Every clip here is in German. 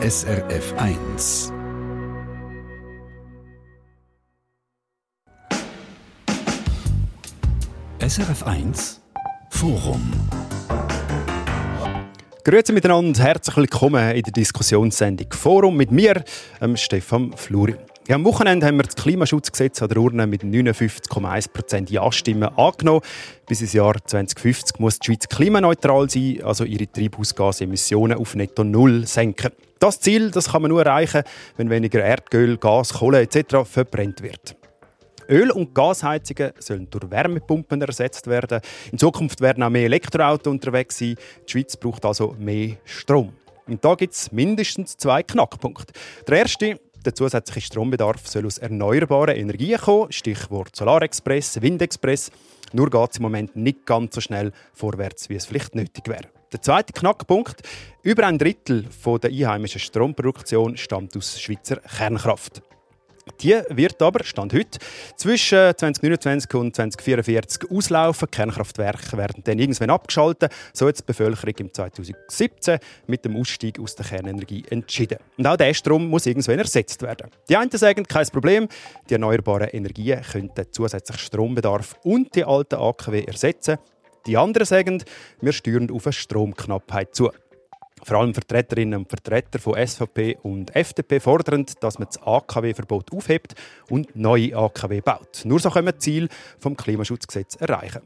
SRF 1. SRF 1 Forum. Grüezi miteinander, herzlich willkommen in der Diskussionssendung Forum mit mir, ähm, Stefan Fluri. Ja, am Wochenende haben wir das Klimaschutzgesetz an der Urne mit 59,1% Ja-Stimmen angenommen. Bis ins Jahr 2050 muss die Schweiz klimaneutral sein, also ihre Treibhausgasemissionen auf netto Null senken. Das Ziel das kann man nur erreichen, wenn weniger Erdöl, Gas, Kohle etc. verbrennt wird. Öl- und Gasheizungen sollen durch Wärmepumpen ersetzt werden. In Zukunft werden auch mehr Elektroautos unterwegs sein. Die Schweiz braucht also mehr Strom. Und da gibt es mindestens zwei Knackpunkte. Der erste, der zusätzliche Strombedarf soll aus erneuerbaren Energien kommen, Stichwort Solarexpress, Windexpress. Nur geht es im Moment nicht ganz so schnell vorwärts, wie es vielleicht nötig wäre. Der zweite Knackpunkt. Über ein Drittel der einheimischen Stromproduktion stammt aus Schweizer Kernkraft. Die wird aber, Stand heute, zwischen 2029 und 2044 auslaufen. Kernkraftwerke werden dann irgendwann abgeschaltet. So hat die Bevölkerung im 2017 mit dem Ausstieg aus der Kernenergie entschieden. Und auch der Strom muss irgendwann ersetzt werden. Die einen sagen, kein Problem, die erneuerbaren Energien könnten zusätzlichen Strombedarf und die alten AKW ersetzen. Die anderen sagen, wir steuern auf eine Stromknappheit zu. Vor allem Vertreterinnen und Vertreter von SVP und FDP fordern, dass man das AKW-Verbot aufhebt und neue AKW baut. Nur so können wir das Ziel vom Klimaschutzgesetz erreichen.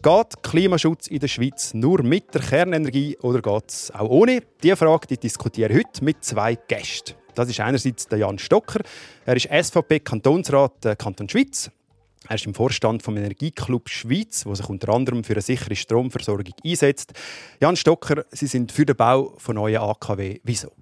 Geht Klimaschutz in der Schweiz nur mit der Kernenergie oder geht es auch ohne? Diese Frage die diskutiere ich heute mit zwei Gästen. Das ist einerseits der Jan Stocker. Er ist SVP-Kantonsrat äh, Kanton Schweiz. Er ist im Vorstand vom Energieclub Schweiz, wo sich unter anderem für eine sichere Stromversorgung einsetzt. Jan Stocker, Sie sind für den Bau von neuen AKW. Wieso?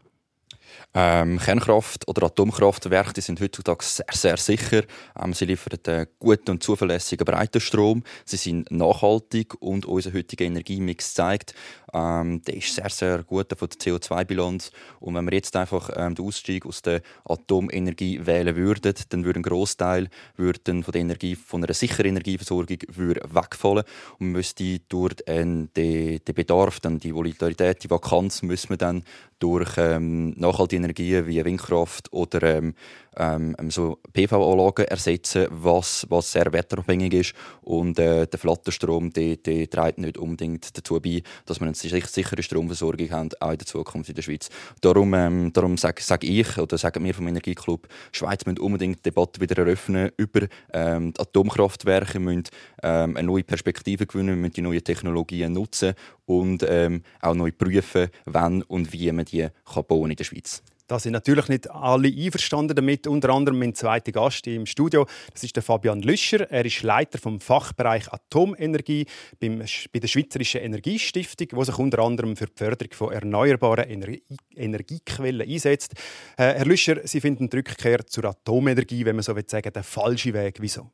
Ähm, Kernkraft- oder Atomkraftwerke die sind heutzutage sehr, sehr sicher. Ähm, sie liefern einen guten und zuverlässigen Breitenstrom. Sie sind nachhaltig und unser heutiger Energiemix zeigt, ähm, der ist sehr, sehr gut von der CO2-Bilanz. Und wenn wir jetzt einfach ähm, den Ausstieg aus der Atomenergie wählen würden, dann würde ein Großteil würden von der Energie, von einer sicheren Energieversorgung wegfallen und müsste durch den, den Bedarf, dann die Volatilität, die Vakanz, müssen wir dann durch ähm, nachhaltige Energien wie Windkraft oder ähm, ähm, ähm so PV-Anlagen ersetzen, was, was sehr wetterabhängig ist. Und äh, der Flatterstrom der, der trägt nicht unbedingt dazu bei, dass wir eine sichere Stromversorgung haben, auch in der Zukunft in der Schweiz. Darum, ähm, darum sage sag ich oder sagen wir vom Energieclub, Schweiz müssen unbedingt die Debatte wieder eröffnen über ähm, die Atomkraftwerke, müssen ähm, eine neue Perspektive gewinnen, wir müssen die neuen Technologien nutzen und ähm, auch neu prüfen, wann und wie man die kann bauen in der Schweiz. Da sind natürlich nicht alle einverstanden damit. Unter anderem mein zweiter Gast im Studio, das ist der Fabian Lüscher. Er ist Leiter vom Fachbereich Atomenergie beim, bei der Schweizerischen Energiestiftung, wo sich unter anderem für die Förderung von erneuerbaren Energie Energiequellen einsetzt. Äh, Herr Lüscher, Sie finden die Rückkehr zur Atomenergie, wenn man so will sagen, der falsche Weg. Wieso?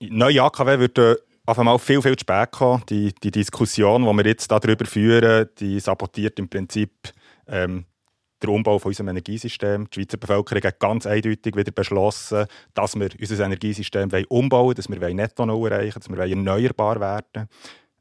Neue AKW würde auf einmal viel, viel zu spät kommen. Die, die Diskussion, die wir jetzt darüber führen, die sabotiert im Prinzip ähm, der Umbau von unserem Energiesystem. Die Schweizer Bevölkerung hat ganz eindeutig wieder beschlossen, dass wir unser Energiesystem umbauen wollen, dass wir netto erreichen dass wir erneuerbar werden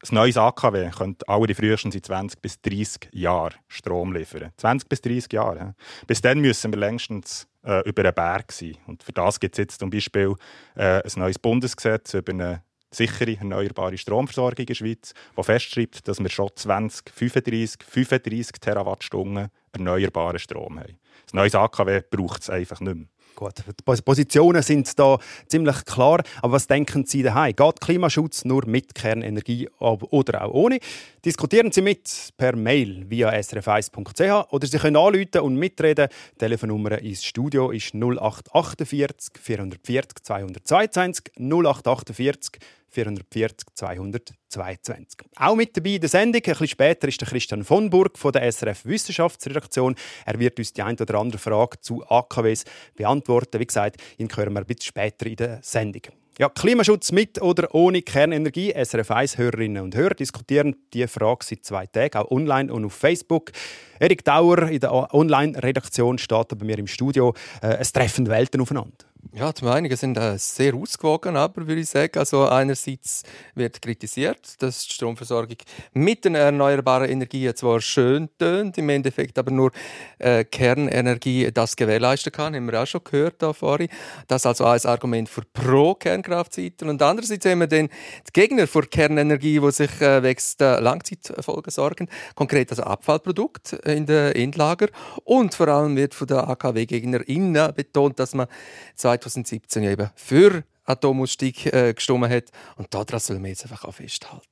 ein neues AKW könnte alle frühestens in 20 bis 30 Jahren Strom liefern. 20 bis 30 Jahre. Bis dann müssen wir längstens äh, über einen Berg sein. Und für das gibt es jetzt zum Beispiel äh, ein neues Bundesgesetz über eine sichere erneuerbare Stromversorgung in der Schweiz, das festschreibt, dass wir schon 2035 35 Terawattstunden erneuerbaren Strom haben. Das neue AKW braucht es einfach nicht mehr. Gut, die Positionen sind da ziemlich klar. Aber was denken Sie daheim? Geht Klimaschutz nur mit Kernenergie oder auch ohne? Diskutieren Sie mit per Mail via srf1.ch oder Sie können anrufen und mitreden. Die Telefonnummer ins Studio ist 0848 440 222 0848 440 222. Auch mit dabei in der Sendung, ein bisschen später, ist der Christian von Burg von der SRF Wissenschaftsredaktion. Er wird uns die ein oder andere Frage zu AKWs beantworten. Wie gesagt, ihn hören wir ein bisschen später in der Sendung. Ja, Klimaschutz mit oder ohne Kernenergie. SRF 1 Hörerinnen und Hörer diskutieren diese Frage seit zwei Tagen, auch online und auf Facebook. Erik Dauer in der Online-Redaktion steht bei mir im Studio. Äh, es treffen Welten aufeinander. Ja, die Meinungen sind äh, sehr ausgewogen, aber würde ich sagen, also einerseits wird kritisiert, dass die Stromversorgung mit den erneuerbaren Energien zwar schön tönt, im Endeffekt aber nur äh, Kernenergie das gewährleisten kann, haben wir auch schon gehört da vorhin. Das also ein Argument für pro Kernkraftseite und andererseits haben wir dann die Gegner für Kernenergie, die sich äh, wegen der Langzeitfolgen sorgen, konkret also Abfallprodukte in den Endlager. Und vor allem wird von der AKW-GegnerInnen betont, dass man 2000 2017 ja eben für Atomausstieg äh, gestimmt hat. Und daran sollen wir jetzt einfach auch festhalten.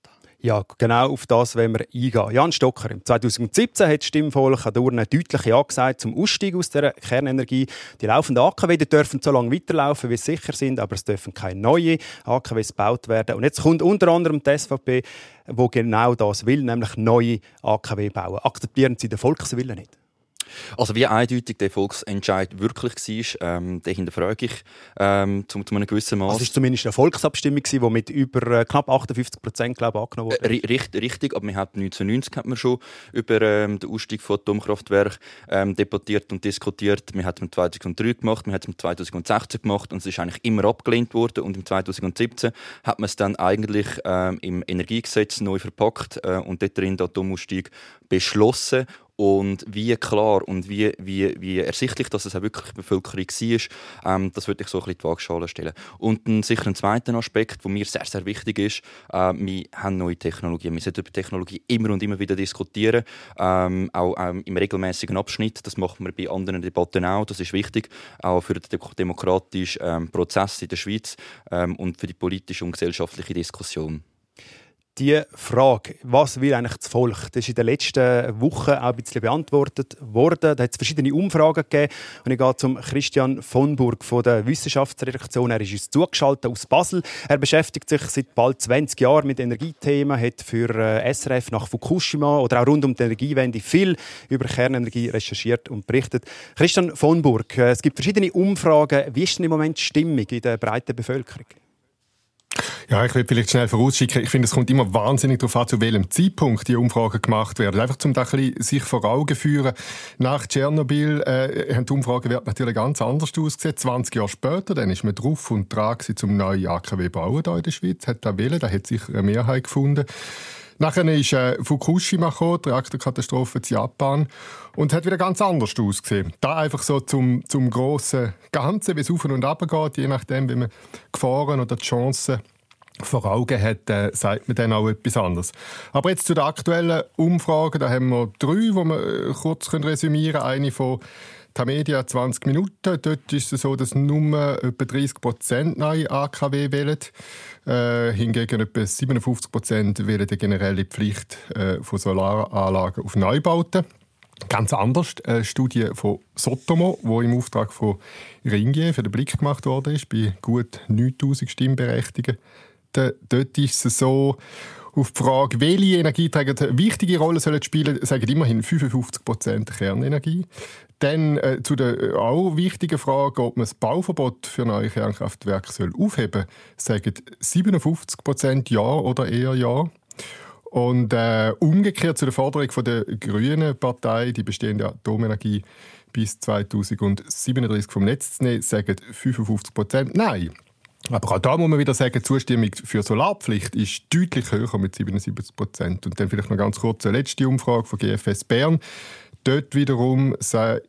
Ja, genau auf das wollen wir eingehen. Jan Stocker, 2017 hat das Stimmvolk an der Urne deutlich Ja gesagt zum Ausstieg aus der Kernenergie. Die laufenden AKW die dürfen so lange weiterlaufen, wie sie sicher sind, aber es dürfen keine neuen AKWs gebaut werden. Und jetzt kommt unter anderem die SVP, wo genau das will, nämlich neue AKW bauen. Akzeptieren Sie den Volkswillen nicht? Also wie eindeutig der Volksentscheid wirklich war, ähm, den hinterfrage ich ähm, zu, zu einem gewissen Maß. Also es war zumindest eine Volksabstimmung, die mit über äh, knapp 58 Prozent angenommen wurde. Äh, richtig, richtig, aber wir haben 1990 hat man schon über ähm, den Ausstieg von Atomkraftwerken ähm, debattiert und diskutiert. Wir haben es 2003 gemacht, wir haben es 2016 gemacht und es ist eigentlich immer abgelehnt worden und im 2017 hat man es dann eigentlich ähm, im Energiegesetz neu verpackt äh, und dort drin den Atomausstieg beschlossen und wie klar und wie, wie, wie ersichtlich dass es auch wirklich Bevölkerung war, ähm, das würde ich so ein bisschen die Waagschale stellen. Und ein, sicher ein zweiter Aspekt, der mir sehr, sehr wichtig ist, äh, wir haben neue Technologien. Wir sollten über Technologie immer und immer wieder diskutieren, ähm, auch ähm, im regelmäßigen Abschnitt. Das machen wir bei anderen Debatten auch. Das ist wichtig, auch für den demokratischen ähm, Prozess in der Schweiz ähm, und für die politische und gesellschaftliche Diskussion die Frage, was will eigentlich das Volk, das ist in den letzten Wochen auch ein bisschen beantwortet worden. Da hat es verschiedene Umfragen gegeben. Und ich gehe zum Christian von Burg von der Wissenschaftsredaktion. Er ist uns zugeschaltet aus Basel. Er beschäftigt sich seit bald 20 Jahren mit Energiethemen, hat für äh, SRF nach Fukushima oder auch rund um die Energiewende viel über Kernenergie recherchiert und berichtet. Christian von Burg, äh, es gibt verschiedene Umfragen. Wie ist denn im Moment die Stimmung in der breiten Bevölkerung? Ja, ich will vielleicht schnell vorausschicken. Ich finde, es kommt immer wahnsinnig darauf an, zu welchem Zeitpunkt die Umfragen gemacht werden. Einfach zum da ein sich vor Augen führen. Nach Tschernobyl äh, haben die Umfragewerte natürlich ganz anders ausgesehen. 20 Jahre später, dann ist man drauf und dran zum neuen AKW bauen hier in der Schweiz. Hat da wählen, da hat sich eine Mehrheit gefunden. Nachher ist äh, Fukushima gekommen, die Reaktorkatastrophe in Japan, und hat wieder ganz anders ausgesehen. Da einfach so zum, zum grossen Ganzen, wie es auf und ab geht, je nachdem, wie man Gefahren oder die Chancen vor Augen hat, äh, sagt man dann auch etwas anderes. Aber jetzt zu der aktuellen Umfrage, da haben wir drei, die wir äh, kurz resümieren können. Eine von Tamedia 20 Minuten. Dort ist es so, dass nur etwa 30 Prozent neue AKW wählen. Äh, hingegen etwa 57 Prozent wählen die generelle Pflicht äh, von Solaranlagen auf Neubauten. Ganz anders, eine Studie von Sotomo, die im Auftrag von Ringier für den Blick gemacht worden ist, bei gut 9000 Stimmberechtigten dort ist es so, auf die Frage, welche Energieträger eine wichtige Rolle sollen spielen, sagen immerhin 55 Prozent Kernenergie. Dann äh, zu der äh, auch wichtigen Frage, ob man das Bauverbot für neue Kernkraftwerke soll aufheben soll, sagen 57 Prozent Ja oder eher Ja. Und äh, umgekehrt zu der Forderung von der Grünen Partei, die bestehende Atomenergie bis 2037 vom Netz zu nehmen, sagen 55 Prozent Nein. Aber auch da muss man wieder sagen, die Zustimmung für Solarpflicht ist deutlich höher mit 77 Prozent. Und dann vielleicht noch ganz kurz eine letzte Umfrage von GFS Bern. Dort wiederum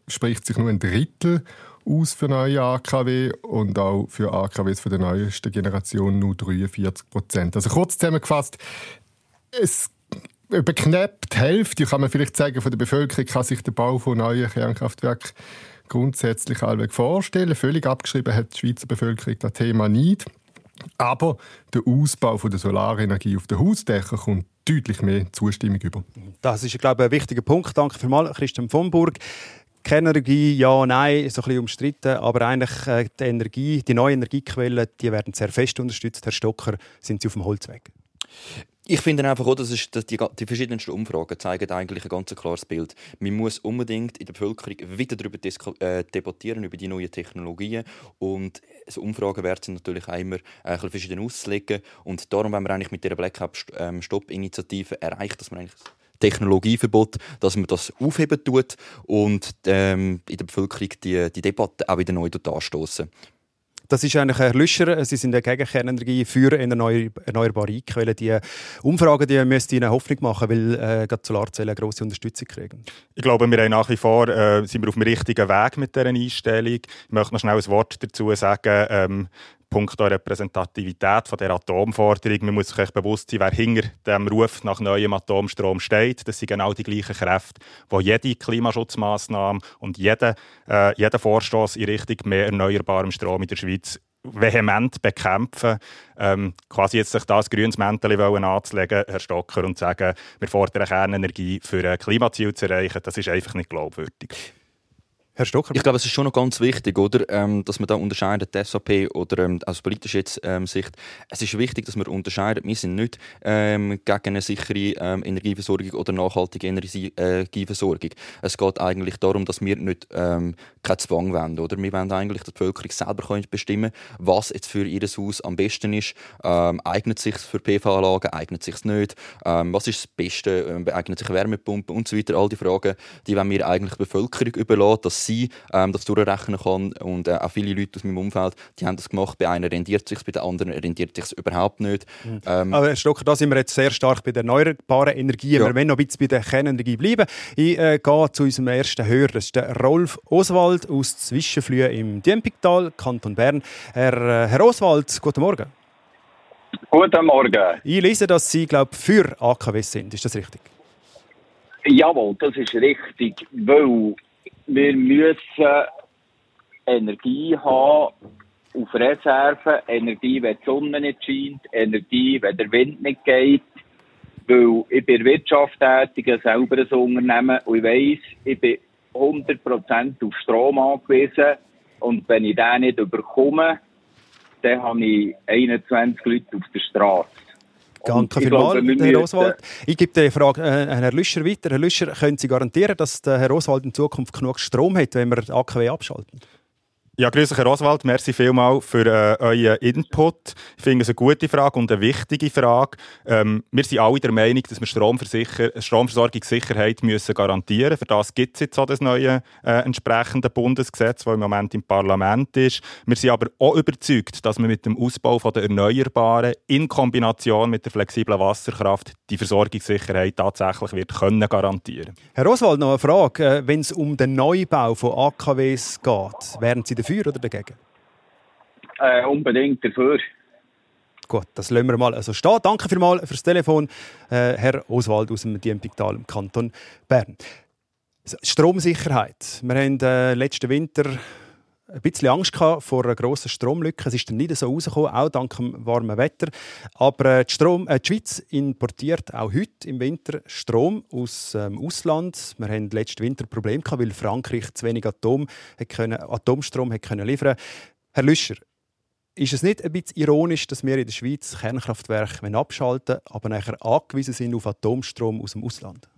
spricht sich nur ein Drittel aus für neue AKW und auch für AKWs von der neuesten Generation nur 43 Prozent. Also kurz zusammengefasst, es über knapp die Hälfte, kann man vielleicht sagen, von der Bevölkerung kann sich der Bau von neuen Kernkraftwerken grundsätzlich allweg vorstellen. Völlig abgeschrieben hat die Schweizer Bevölkerung das Thema nicht. Aber der Ausbau von der Solarenergie auf den Hausdächern kommt deutlich mehr Zustimmung über. Das ist, glaube ich, ein wichtiger Punkt. Danke vielmals, Christian von Burg. Kernenergie, ja, nein, so ein bisschen umstritten, aber eigentlich äh, die Energie, die neuen Energiequellen, die werden sehr fest unterstützt. Herr Stocker, sind Sie auf dem Holzweg? Ich finde einfach auch, dass, es, dass die, die, verschiedensten Umfragen zeigen eigentlich ein ganz klares Bild. Man muss unbedingt in der Bevölkerung wieder darüber äh, debattieren, über die neuen Technologien. Und so Umfragenwerte sind natürlich auch immer äh, verschieden auszulegen. Und darum, wenn man eigentlich mit dieser Blackup-Stop-Initiative ähm, erreicht, dass man eigentlich Technologieverbot, dass man das aufheben tut und ähm, in der Bevölkerung die, die Debatte auch wieder neu anstoßen. Das ist eigentlich Herr Lüscher. Sie sind gegen Kernenergie für erneuerbare Quellen. Die Umfragen die müssten Ihnen Hoffnung machen, weil äh, gerade Solarzellen eine grosse Unterstützung kriegen. Ich glaube, wir haben nach wie vor äh, sind wir auf dem richtigen Weg mit dieser Einstellung. Ich möchte noch schnell ein Wort dazu sagen. Ähm, Punkt der Repräsentativität von der Atomforderung. Man muss sich bewusst sein, wer hinter dem Ruf nach neuem Atomstrom steht. Das sind genau die gleichen Kräfte, die jede Klimaschutzmaßnahme und jeder, äh, jeder Vorstoß in Richtung mehr erneuerbarem Strom in der Schweiz vehement bekämpfen. Ähm, quasi jetzt sich das grünes Mäntel anzulegen, Herr Stocker, und sagen, wir fordern Kernenergie für ein Klimaziel zu erreichen, das ist einfach nicht glaubwürdig. Herr Stocker? Ich glaube, es ist schon noch ganz wichtig, oder, ähm, dass man da unterscheidet, die SAP oder ähm, aus politischer ähm, Sicht. Es ist wichtig, dass man unterscheidet. Wir sind nicht ähm, gegen eine sichere ähm, Energieversorgung oder nachhaltige Energieversorgung. Es geht eigentlich darum, dass wir nicht ähm, keinen Zwang wollen. Oder? Wir wollen eigentlich, dass die Bevölkerung selber bestimmen kann, was jetzt für ihr Haus am besten ist. Ähm, eignet sich für PV-Anlagen, eignet sich nicht? Ähm, was ist das Beste? Eignet sich Wärmepumpen und so weiter? All die Fragen, die wollen wir eigentlich der Bevölkerung überlassen, dass sie ähm, das durchrechnen kann. Und äh, auch viele Leute aus meinem Umfeld, die haben das gemacht. Bei einer rendiert sich, bei der anderen rendiert sich überhaupt nicht. Mhm. Ähm, Aber Herr Stocker, da sind wir jetzt sehr stark bei den erneuerbaren Energien. Ja. Wir wollen noch ein bisschen bei der Kernenergie bleiben. Ich äh, gehe zu unserem ersten Hörer. Das ist der Rolf Oswald aus Zwischenflühe im Diempigtal, Kanton Bern. Herr, äh, Herr Oswald, guten Morgen. Guten Morgen. Ich lese, dass Sie, glaube für AKW sind. Ist das richtig? Jawohl, das ist richtig, weil wir müssen Energie haben auf Reserve, Energie, wenn die Sonne nicht scheint, Energie, wenn der Wind nicht geht. Weil ich bin Wirtschaft tätig, selber ein Unternehmen und ich weiss, ich bin 100% auf Strom angewiesen und wenn ich den nicht überkomme, dann habe ich 21 Leute auf der Straße. Danke vielmals, Herr Oswald. Ich gebe die Frage äh, an Herrn Lüscher weiter. Herr Lüscher, können Sie garantieren, dass der Herr Oswald in Zukunft genug Strom hat, wenn wir die AKW abschalten? Ja, grüße Herr Oswald, merci vielmals für äh, euren Input. Ich finde es eine gute Frage und eine wichtige Frage. Ähm, wir sind alle der Meinung, dass wir Stromversorgungssicherheit müssen garantieren müssen. Für das gibt es jetzt auch das neue äh, entsprechende Bundesgesetz, das im Moment im Parlament ist. Wir sind aber auch überzeugt, dass man mit dem Ausbau der Erneuerbaren in Kombination mit der flexiblen Wasserkraft die Versorgungssicherheit tatsächlich wird können garantieren Herr Oswald, noch eine Frage. Äh, wenn es um den Neubau von AKWs geht, wären Sie dafür oder dagegen? Äh, unbedingt dafür. Gut, das lassen wir mal also stehen. Danke vielmals fürs Telefon, äh, Herr Oswald aus dem Diempigtal im Kanton Bern. Stromsicherheit. Wir haben äh, letzten Winter ein bisschen Angst vor einer grossen Stromlücke. Es ist dann nicht so rausgekommen, auch dank dem warmen Wetter. Aber äh, die, Strom, äh, die Schweiz importiert auch heute im Winter Strom aus dem ähm, Ausland. Wir hatten letzten Winter Probleme, weil Frankreich zu wenig Atom können, Atomstrom hat können liefern Herr Lüscher, ist es nicht ein bisschen ironisch, dass wir in der Schweiz Kernkraftwerke abschalten aber nachher angewiesen sind auf Atomstrom aus dem Ausland?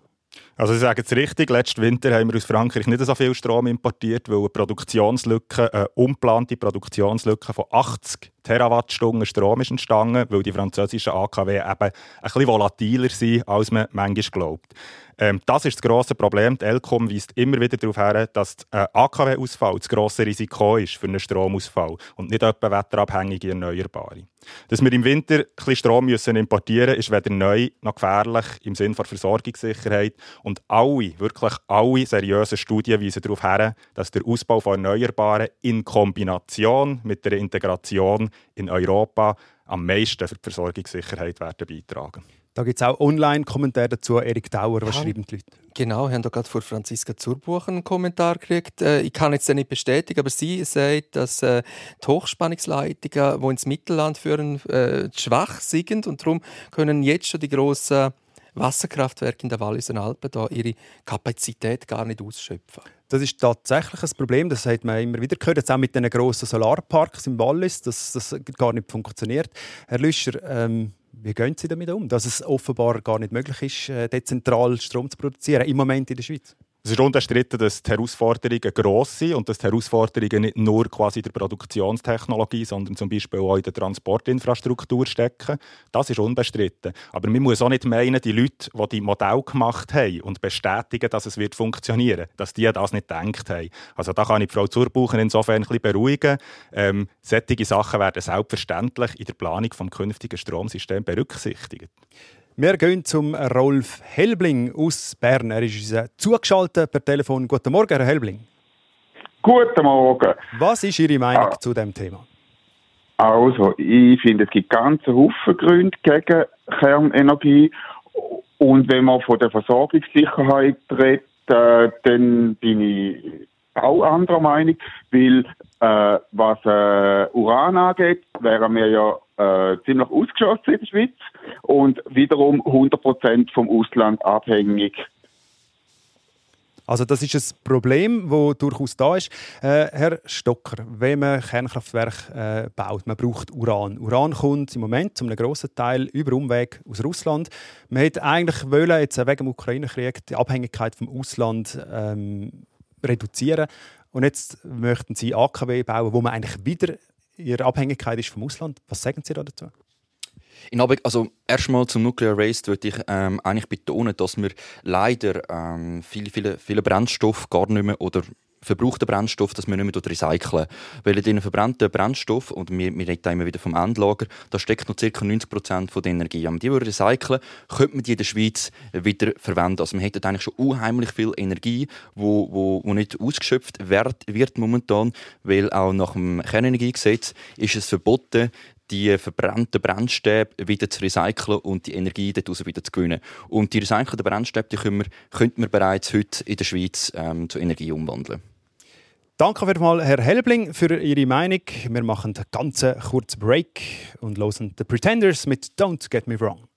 Also ich sage es richtig, letzten Winter haben wir aus Frankreich nicht so viel Strom importiert, weil eine Produktionslücke, eine unplante Produktionslücke von 80 Terawattstunden Strom ist entstanden, weil die französischen AKW eben ein bisschen volatiler sind, als man manchmal glaubt. Ähm, das ist das grosse Problem. Die ELCOM weist immer wieder darauf hin, dass ein AKW-Ausfall das grosse Risiko ist für einen Stromausfall und nicht etwa wetterabhängige Erneuerbare. Dass wir im Winter ein Strom müssen importieren müssen, ist weder neu noch gefährlich im Sinne der Versorgungssicherheit. Und alle, wirklich alle seriösen Studien weisen darauf hin, dass der Ausbau von Erneuerbaren in Kombination mit der Integration in Europa am meisten für die Versorgungssicherheit werden beitragen da gibt es auch Online-Kommentare dazu. Erik Dauer, was ja, schreiben die Leute? Genau, wir haben da gerade von Franziska Zurbuch einen Kommentar gekriegt. Äh, ich kann jetzt nicht bestätigen, aber sie sagt, dass äh, die Hochspannungsleitungen, die ins Mittelland führen, äh, schwach sind und darum können jetzt schon die grossen Wasserkraftwerke in der Wallis und Alpen da ihre Kapazität gar nicht ausschöpfen. Das ist tatsächlich ein Problem, das hat man immer wieder gehört, jetzt auch mit den grossen Solarparks im Wallis, dass das gar nicht funktioniert. Herr Lüscher, ähm, wie gehen Sie damit um, dass es offenbar gar nicht möglich ist, äh, dezentral Strom zu produzieren, im Moment in der Schweiz? Es ist unbestritten, dass die Herausforderungen gross sind und dass die Herausforderungen nicht nur quasi in der Produktionstechnologie, sondern zum Beispiel auch in der Transportinfrastruktur stecken. Das ist unbestritten. Aber man muss auch nicht meinen, die Leute, die die Modell gemacht haben und bestätigen, dass es wird funktionieren dass die das nicht gedacht haben. Also da kann ich Frau Zurbucher insofern ein bisschen beruhigen. Ähm, solche Sachen werden selbstverständlich in der Planung des künftigen Stromsystems berücksichtigt. Wir gehen zum Rolf Helbling aus Bern. Er ist uns zugeschaltet per Telefon. Guten Morgen, Herr Helbling. Guten Morgen. Was ist Ihre Meinung ah. zu dem Thema? Also, ich finde, es gibt ganze Haufen Gründe gegen Kernenergie. Und wenn man von der Versorgungssicherheit redet, äh, dann bin ich auch anderer Meinung, weil äh, was äh, Uran angeht, wären wir ja äh, ziemlich ausgeschossen in der Schweiz und wiederum 100% vom Ausland abhängig. Also das ist ein Problem, das durchaus da ist. Äh, Herr Stocker, wenn man Kernkraftwerke äh, baut, man braucht Uran. Uran kommt im Moment zu einem grossen Teil über Umweg aus Russland. Man hätte eigentlich wollen, jetzt wegen dem Ukraine-Krieg die Abhängigkeit vom Ausland ähm, reduzieren. Und jetzt möchten Sie AKW bauen, wo man eigentlich wieder Ihre Abhängigkeit ist vom Ausland. Was sagen Sie da dazu? In also erstmal zum Nuclear Waste würde ich ähm, eigentlich betonen, dass wir leider ähm, viele, viele, viele Brennstoffe gar nicht mehr oder verbrauchten Brennstoff, dass wir nicht mehr recyceln. Weil in diesen verbrannten Brennstoff, und wir, wir reden immer wieder vom Endlager, da steckt noch ca. 90 Prozent der Energie. Wenn man die recyceln könnte man die in der Schweiz wieder verwenden. Also man hätte eigentlich schon unheimlich viel Energie, wo, wo, wo nicht ausgeschöpft wird, wird momentan, weil auch nach dem Kernenergiegesetz ist es verboten, die verbrannten Brennstäbe wieder zu recyceln und die Energie daraus wieder zu gewinnen. Und die recycelten Brennstäbe die können wir, könnten wir bereits heute in der Schweiz ähm, zu Energie umwandeln. Danke mal, Herr Helbling, für Ihre Meinung. Wir machen einen ganz kurzen Break und hören The Pretenders mit Don't Get Me Wrong.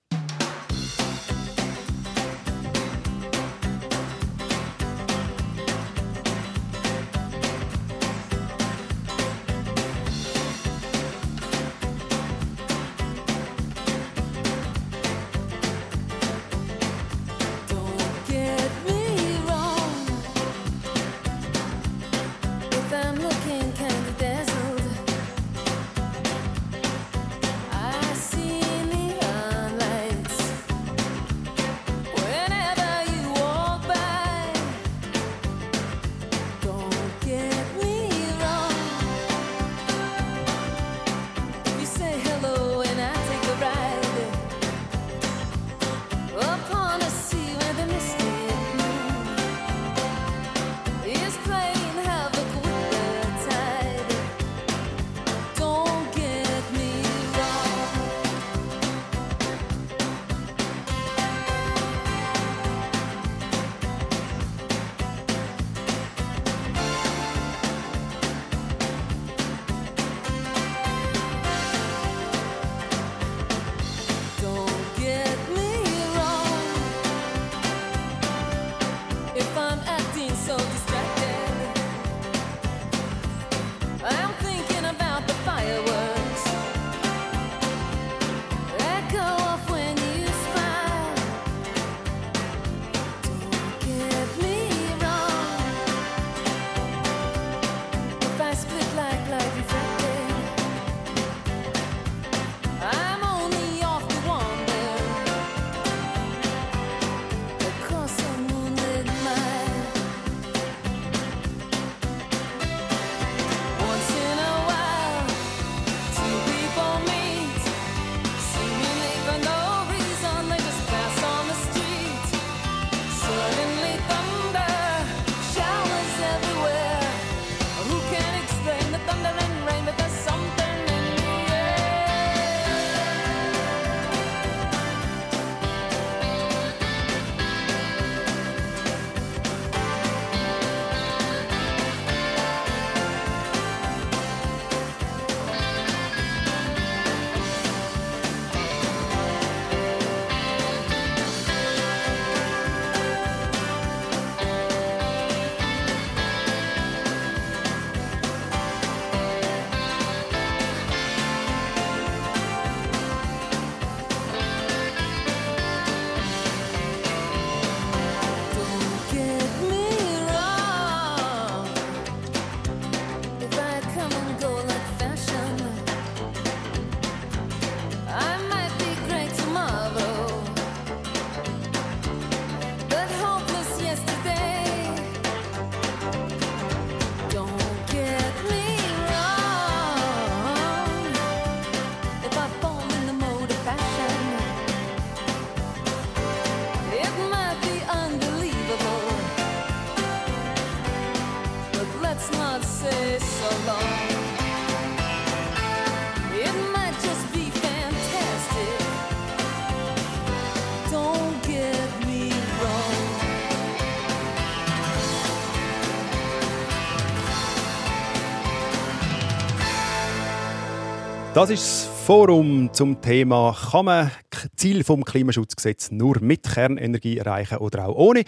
Das ist das Forum zum Thema, kann man Ziel vom Klimaschutzgesetz nur mit Kernenergie erreichen oder auch ohne?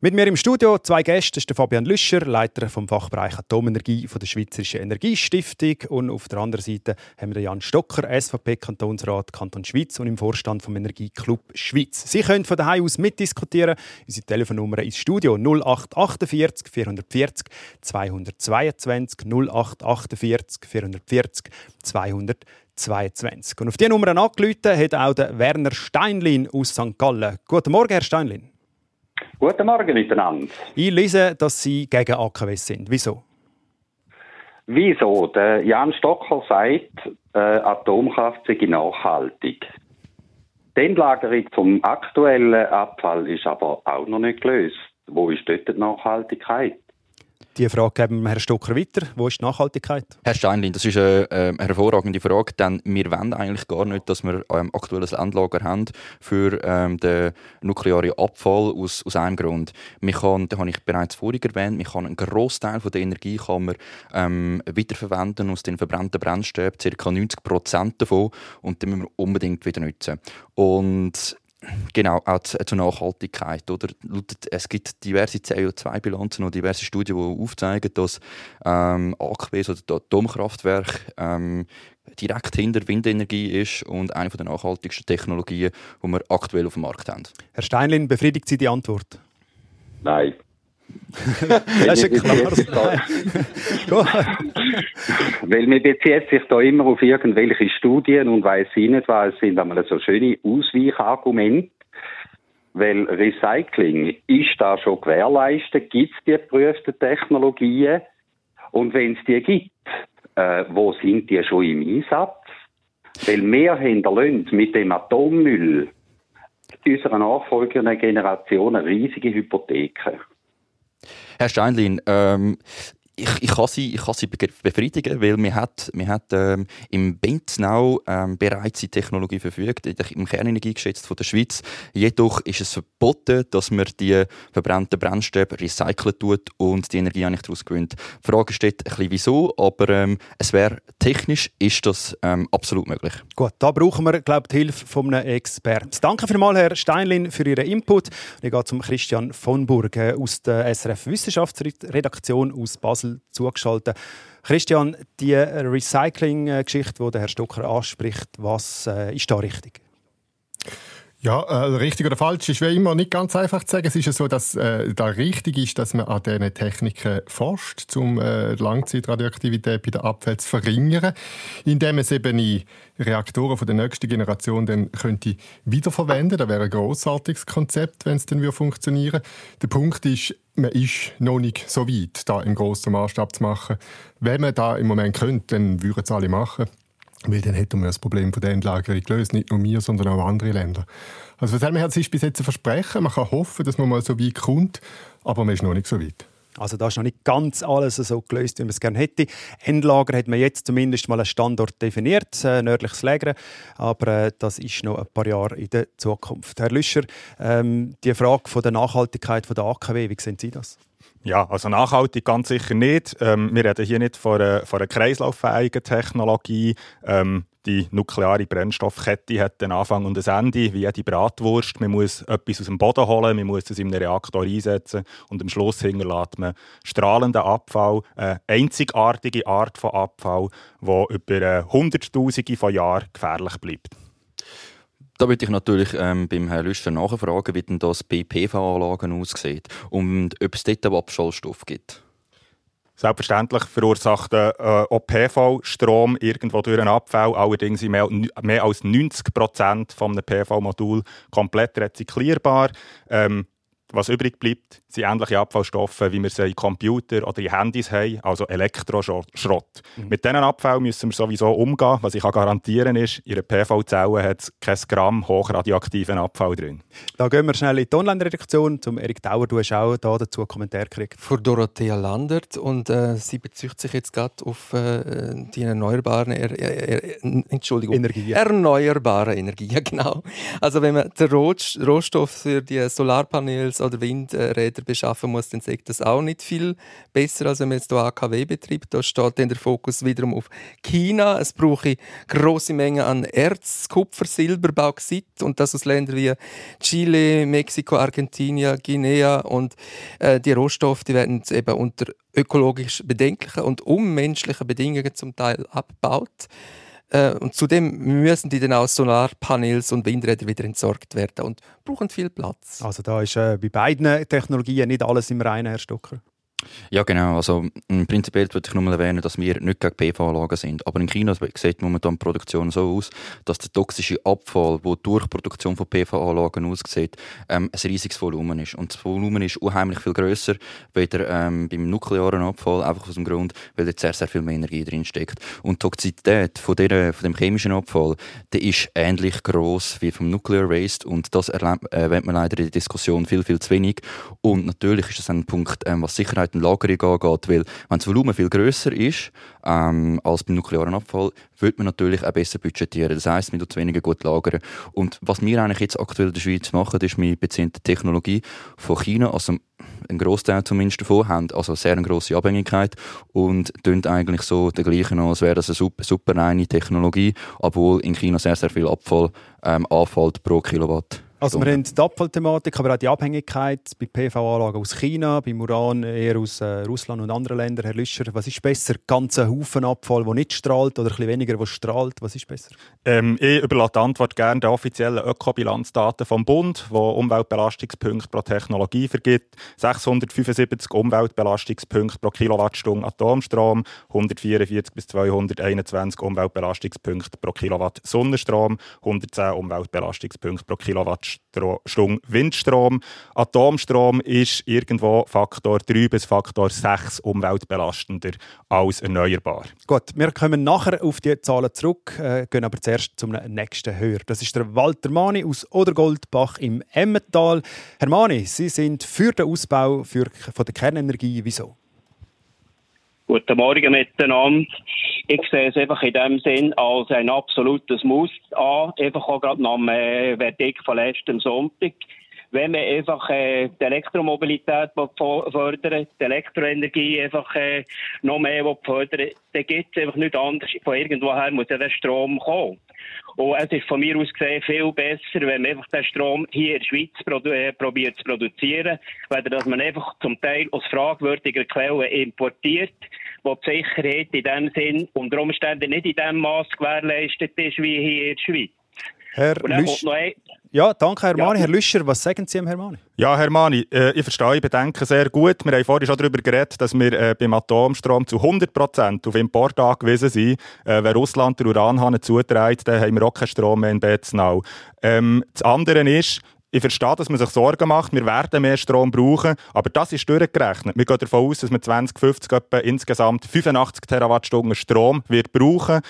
Mit mir im Studio zwei Gäste, ist der Fabian Lüscher, Leiter vom Fachbereich Atomenergie von der Schweizerischen Energiestiftung und auf der anderen Seite haben wir Jan Stocker, SVP-Kantonsrat Kanton Schweiz und im Vorstand vom Energieclub Schweiz. Sie können von daheim aus mitdiskutieren. Unsere Telefonnummer ins Studio 0848 440 222 0848 440 222. Und auf diese Nummer angerufen hat auch der Werner Steinlin aus St. Gallen. Guten Morgen, Herr Steinlin. Guten Morgen miteinander. Ich lese, dass Sie gegen AKWs sind. Wieso? Wieso? Der Jan Stocker sagt, äh, Atomkraft sei nachhaltig. Die Endlagerung vom aktuellen Abfall ist aber auch noch nicht gelöst. Wo ist dort die Nachhaltigkeit? Die Frage geben Herrn Stocker weiter. Wo ist die Nachhaltigkeit? Herr Steinlin, das ist eine, äh, hervorragende Frage, denn wir wollen eigentlich gar nicht, dass wir ähm, aktuelles Endlager haben für ähm, den nuklearen Abfall aus, aus einem Grund. Man kann, das habe ich bereits vorhin erwähnt, man kann einen Großteil von der Energie kann man, ähm, wiederverwenden aus den verbrannten Brennstäben, ca. 90 Prozent davon, und dann müssen wir unbedingt wieder nutzen. Und Genau, auch zu- zur Nachhaltigkeit. Oder? Es gibt diverse CO2-Bilanzen und diverse Studien, die aufzeigen, dass ähm, AKWs oder Atomkraftwerke ähm, direkt hinter Windenergie ist und eine der nachhaltigsten Technologien, die wir aktuell auf dem Markt haben. Herr Steinlin, befriedigt Sie die Antwort? Nein. Das ist ein klares. Weil man bezieht sich da immer auf irgendwelche Studien und weiß ich nicht was, sind einmal so schöne Ausweichargumente. Weil Recycling ist da schon gewährleistet, gibt es die geprüften Technologien und wenn es die gibt, äh, wo sind die schon im Einsatz? Weil wir hinterlassen mit dem Atommüll unserer nachfolgenden Generationen riesige Hypotheken. Herr Steinlin, ähm, ich, ich, kann Sie, ich kann Sie be- befriedigen, weil wir hat, wir hat ähm, im Benznau ähm, bereits die Technologie verfügt, im Kernenergiegesetz von der Schweiz. Jedoch ist es verboten, dass man die verbrannten Brennstäbe recyceln tut und die Energie eigentlich daraus gewinnt. Die Frage steht ein bisschen wieso, aber ähm, es wäre technisch ist das ähm, absolut möglich. Gut, da brauchen wir, glaube ich, die Hilfe von einem Experten. Danke vielmals, Herr Steinlin, für Ihren Input. Ich gehe zum Christian von Burg aus der SRF Wissenschaftsredaktion aus Basel zugeschaltet. Christian, die Recycling-Geschichte, die der Herr Stocker anspricht, was äh, ist da richtig? Ja, äh, richtig oder falsch ist wie immer nicht ganz einfach zu sagen. Es ist ja so, dass äh, da richtig ist, dass man an diesen Techniken forscht, um äh, Langzeitradioaktivität bei den Abfällen zu verringern, indem es eben in Reaktoren von der nächsten Generation dann könnte wiederverwenden. Das wäre ein grossartiges Konzept, wenn es dann würde funktionieren. Der Punkt ist, man ist noch nicht so weit, da im grossen Maßstab zu machen. Wenn man da im Moment könnte, dann würden es alle machen. Weil dann hätten wir das Problem von der Endlagerung gelöst. Nicht nur wir, sondern auch andere Länder. Also was haben wir jetzt ist bis jetzt ein Versprechen. Man kann hoffen, dass man mal so weit kommt, aber man ist noch nicht so weit. Also da ist noch nicht ganz alles so gelöst, wie man es gerne hätte. Endlager hat man jetzt zumindest mal einen Standort definiert, äh, nördliches Lägern, aber äh, das ist noch ein paar Jahre in der Zukunft. Herr Lüscher, ähm, die Frage von der Nachhaltigkeit von der AKW, wie sehen Sie das? Ja, also nachhaltig ganz sicher nicht. Ähm, wir reden hier nicht von einer, von einer kreislauffähigen Technologie. Ähm, die nukleare Brennstoffkette hat einen Anfang und ein Ende, wie jede Bratwurst. Man muss etwas aus dem Boden holen, man muss es in einen Reaktor einsetzen und am Schluss hinterlässt man strahlenden Abfall, eine einzigartige Art von Abfall, die über äh, Hunderttausende von Jahren gefährlich bleibt. Da würde ich natürlich ähm, beim Herrn Lüster nachfragen, wie denn das bei PV-Anlagen aussieht und ob es dort einen Abschallstoff gibt. Selbstverständlich verursacht äh, auch PV-Strom irgendwo durch einen Abfall. Allerdings sind mehr, mehr als 90 Prozent von einem PV-Modul komplett rezyklierbar. Ähm, was übrig bleibt, sind ähnliche Abfallstoffe, wie wir sie in Computer oder in Handys haben, also Elektroschrott. Mit diesen Abfall müssen wir sowieso umgehen. Was ich kann garantieren ist, in einer PV-Zelle hat es kein Gramm hochradioaktiven Abfall drin. Da gehen wir schnell in die Online-Redaktion. Zum Erik Dauer, du hast auch da dazu einen Kommentar gekriegt. Von Dorothea Landert und äh, sie bezieht sich jetzt gerade auf äh, die erneuerbaren er, er, er, Entschuldigung, Energien. erneuerbare Energien, genau. Also wenn man den Roh- Rohstoff für die Solarpaneels oder Windräder beschaffen muss, dann sagt das auch nicht viel besser, als wenn man jetzt hier AKW betreibt. Da steht dann der Fokus wiederum auf China. Es brauche große Mengen an Erz, Kupfer, Silber, Bauxit und das aus Ländern wie Chile, Mexiko, Argentinien, Guinea und äh, die Rohstoffe, die werden eben unter ökologisch bedenklichen und unmenschlichen Bedingungen zum Teil abgebaut. Äh, und zudem müssen die dann aus Solarpanels und Windrädern wieder entsorgt werden und brauchen viel Platz. Also da ist äh, bei beiden Technologien nicht alles im Reinen, Herr Stocker. Ja, genau. Also, prinzipiell würde ich nur erwähnen, dass wir nicht gegen PV-Anlagen sind. Aber in China sieht momentan die Produktion so aus, dass der toxische Abfall, der durch die Produktion von PV-Anlagen aussieht, ähm, ein riesiges Volumen ist. Und das Volumen ist unheimlich viel grösser weder ähm, beim nuklearen Abfall, einfach aus dem Grund, weil dort sehr, sehr viel mehr Energie drin steckt. Und die Toxizität von, der, von dem chemischen Abfall, der ist ähnlich groß wie vom Nuclear Waste. Und das erlebt, erwähnt man leider in der Diskussion viel, viel zu wenig. Und natürlich ist das ein Punkt, ähm, was Sicherheit und Lagerung angeht, weil wenn das Volumen viel grösser ist ähm, als beim nuklearen Abfall, wird man natürlich auch besser budgetieren. Das heisst, man tut weniger gut lagern. Und was wir eigentlich jetzt aktuell in der Schweiz machen, ist, wir beziehen die Technologie von China, also ein Großteil zumindest davon, haben also sehr eine grosse Abhängigkeit und tun eigentlich so dergleichen an, als wäre das eine super, super reine Technologie, obwohl in China sehr, sehr viel Abfall ähm, anfällt pro Kilowatt. Also wir haben die Abfallthematik, aber auch die Abhängigkeit bei PV-Anlagen aus China, beim Uran eher aus äh, Russland und anderen Ländern. Herr Lüscher, was ist besser? Ganzer Haufen Abfall, der nicht strahlt oder ein bisschen weniger, der strahlt? Was ist besser? Ähm, ich überlasse die Antwort gerne den offiziellen Ökobilanzdaten vom Bund, wo Umweltbelastungspunkte pro Technologie vergibt. 675 Umweltbelastungspunkte pro Kilowattstunde Atomstrom, 144 bis 221 Umweltbelastungspunkte pro Kilowatt Sonnenstrom, 110 Umweltbelastungspunkte pro Kilowattstunde Windstrom. Atomstrom ist irgendwo Faktor 3 bis Faktor 6 umweltbelastender als erneuerbar. Gut, wir kommen nachher auf die Zahlen zurück, äh, gehen aber zuerst zum nächsten Hörer. Das ist der Walter Mani aus Odergoldbach im Emmental. Herr Mani, Sie sind für den Ausbau von der Kernenergie. Wieso? Guten Morgen miteinander. Ich sehe es einfach in dem Sinn als ein absolutes Muss an, einfach auch gerade nach dem äh, Verdikt von letztem Sonntag. Wenn man einfach äh, die Elektromobilität fördern die Elektroenergie einfach äh, noch mehr fördern dann gibt es einfach nicht anders. Von irgendwoher muss ja der Strom kommen. Und es ist von mir aus gesehen viel besser, wenn man einfach den Strom hier in der Schweiz äh, probiert zu produzieren, weder dass man einfach zum Teil aus fragwürdiger Quellen importiert, wo die Sicherheit in dem Sinn unter Umständen nicht in dem Maß gewährleistet ist wie hier in der Schweiz. Herr Und dann Lüscher. noch ein, Ja, danke, Herr Ja. Herr Lüscher, was sagen Sie, Herr Mani? Ja, Herr Mani, äh, ich verstehe, ich bedenke sehr gut. Wir haben vorhin schon darüber geredet, dass wir äh, beim Atomstrom zu 100% auf Import angewiesen sind. Äh, wenn Russland den Uranhahn zuträgt, dann haben wir auch keinen Strom mehr in Betznau. Ähm, das andere ist, ich verstehe, dass man sich Sorgen macht. Wir werden mehr Strom brauchen. Aber das ist durchgerechnet. Wir gehen davon aus, dass wir 2050 etwa insgesamt 85 Terawattstunden Strom wird brauchen.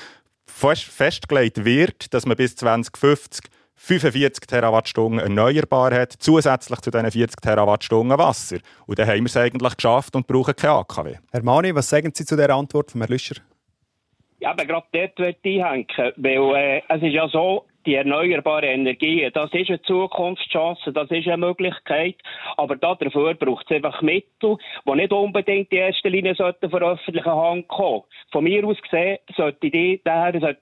Fest, festgelegt wird, dass man bis 2050 45 Terawattstunden erneuerbar hat, zusätzlich zu diesen 40 Terawattstunden Wasser. Und dann haben wir es eigentlich geschafft und brauchen kein AKW. Herr Mani, was sagen Sie zu der Antwort von Herrn Lüscher? Ja, aber gerade dort möchte ich einhängen, weil äh, es ist ja so, die erneuerbaren Energien, das ist eine Zukunftschance, das ist eine Möglichkeit, aber dafür braucht es einfach Mittel, die nicht unbedingt in erster Linie sollten von öffentlicher Hand kommen. Von mir aus gesehen sollte die, daher sollte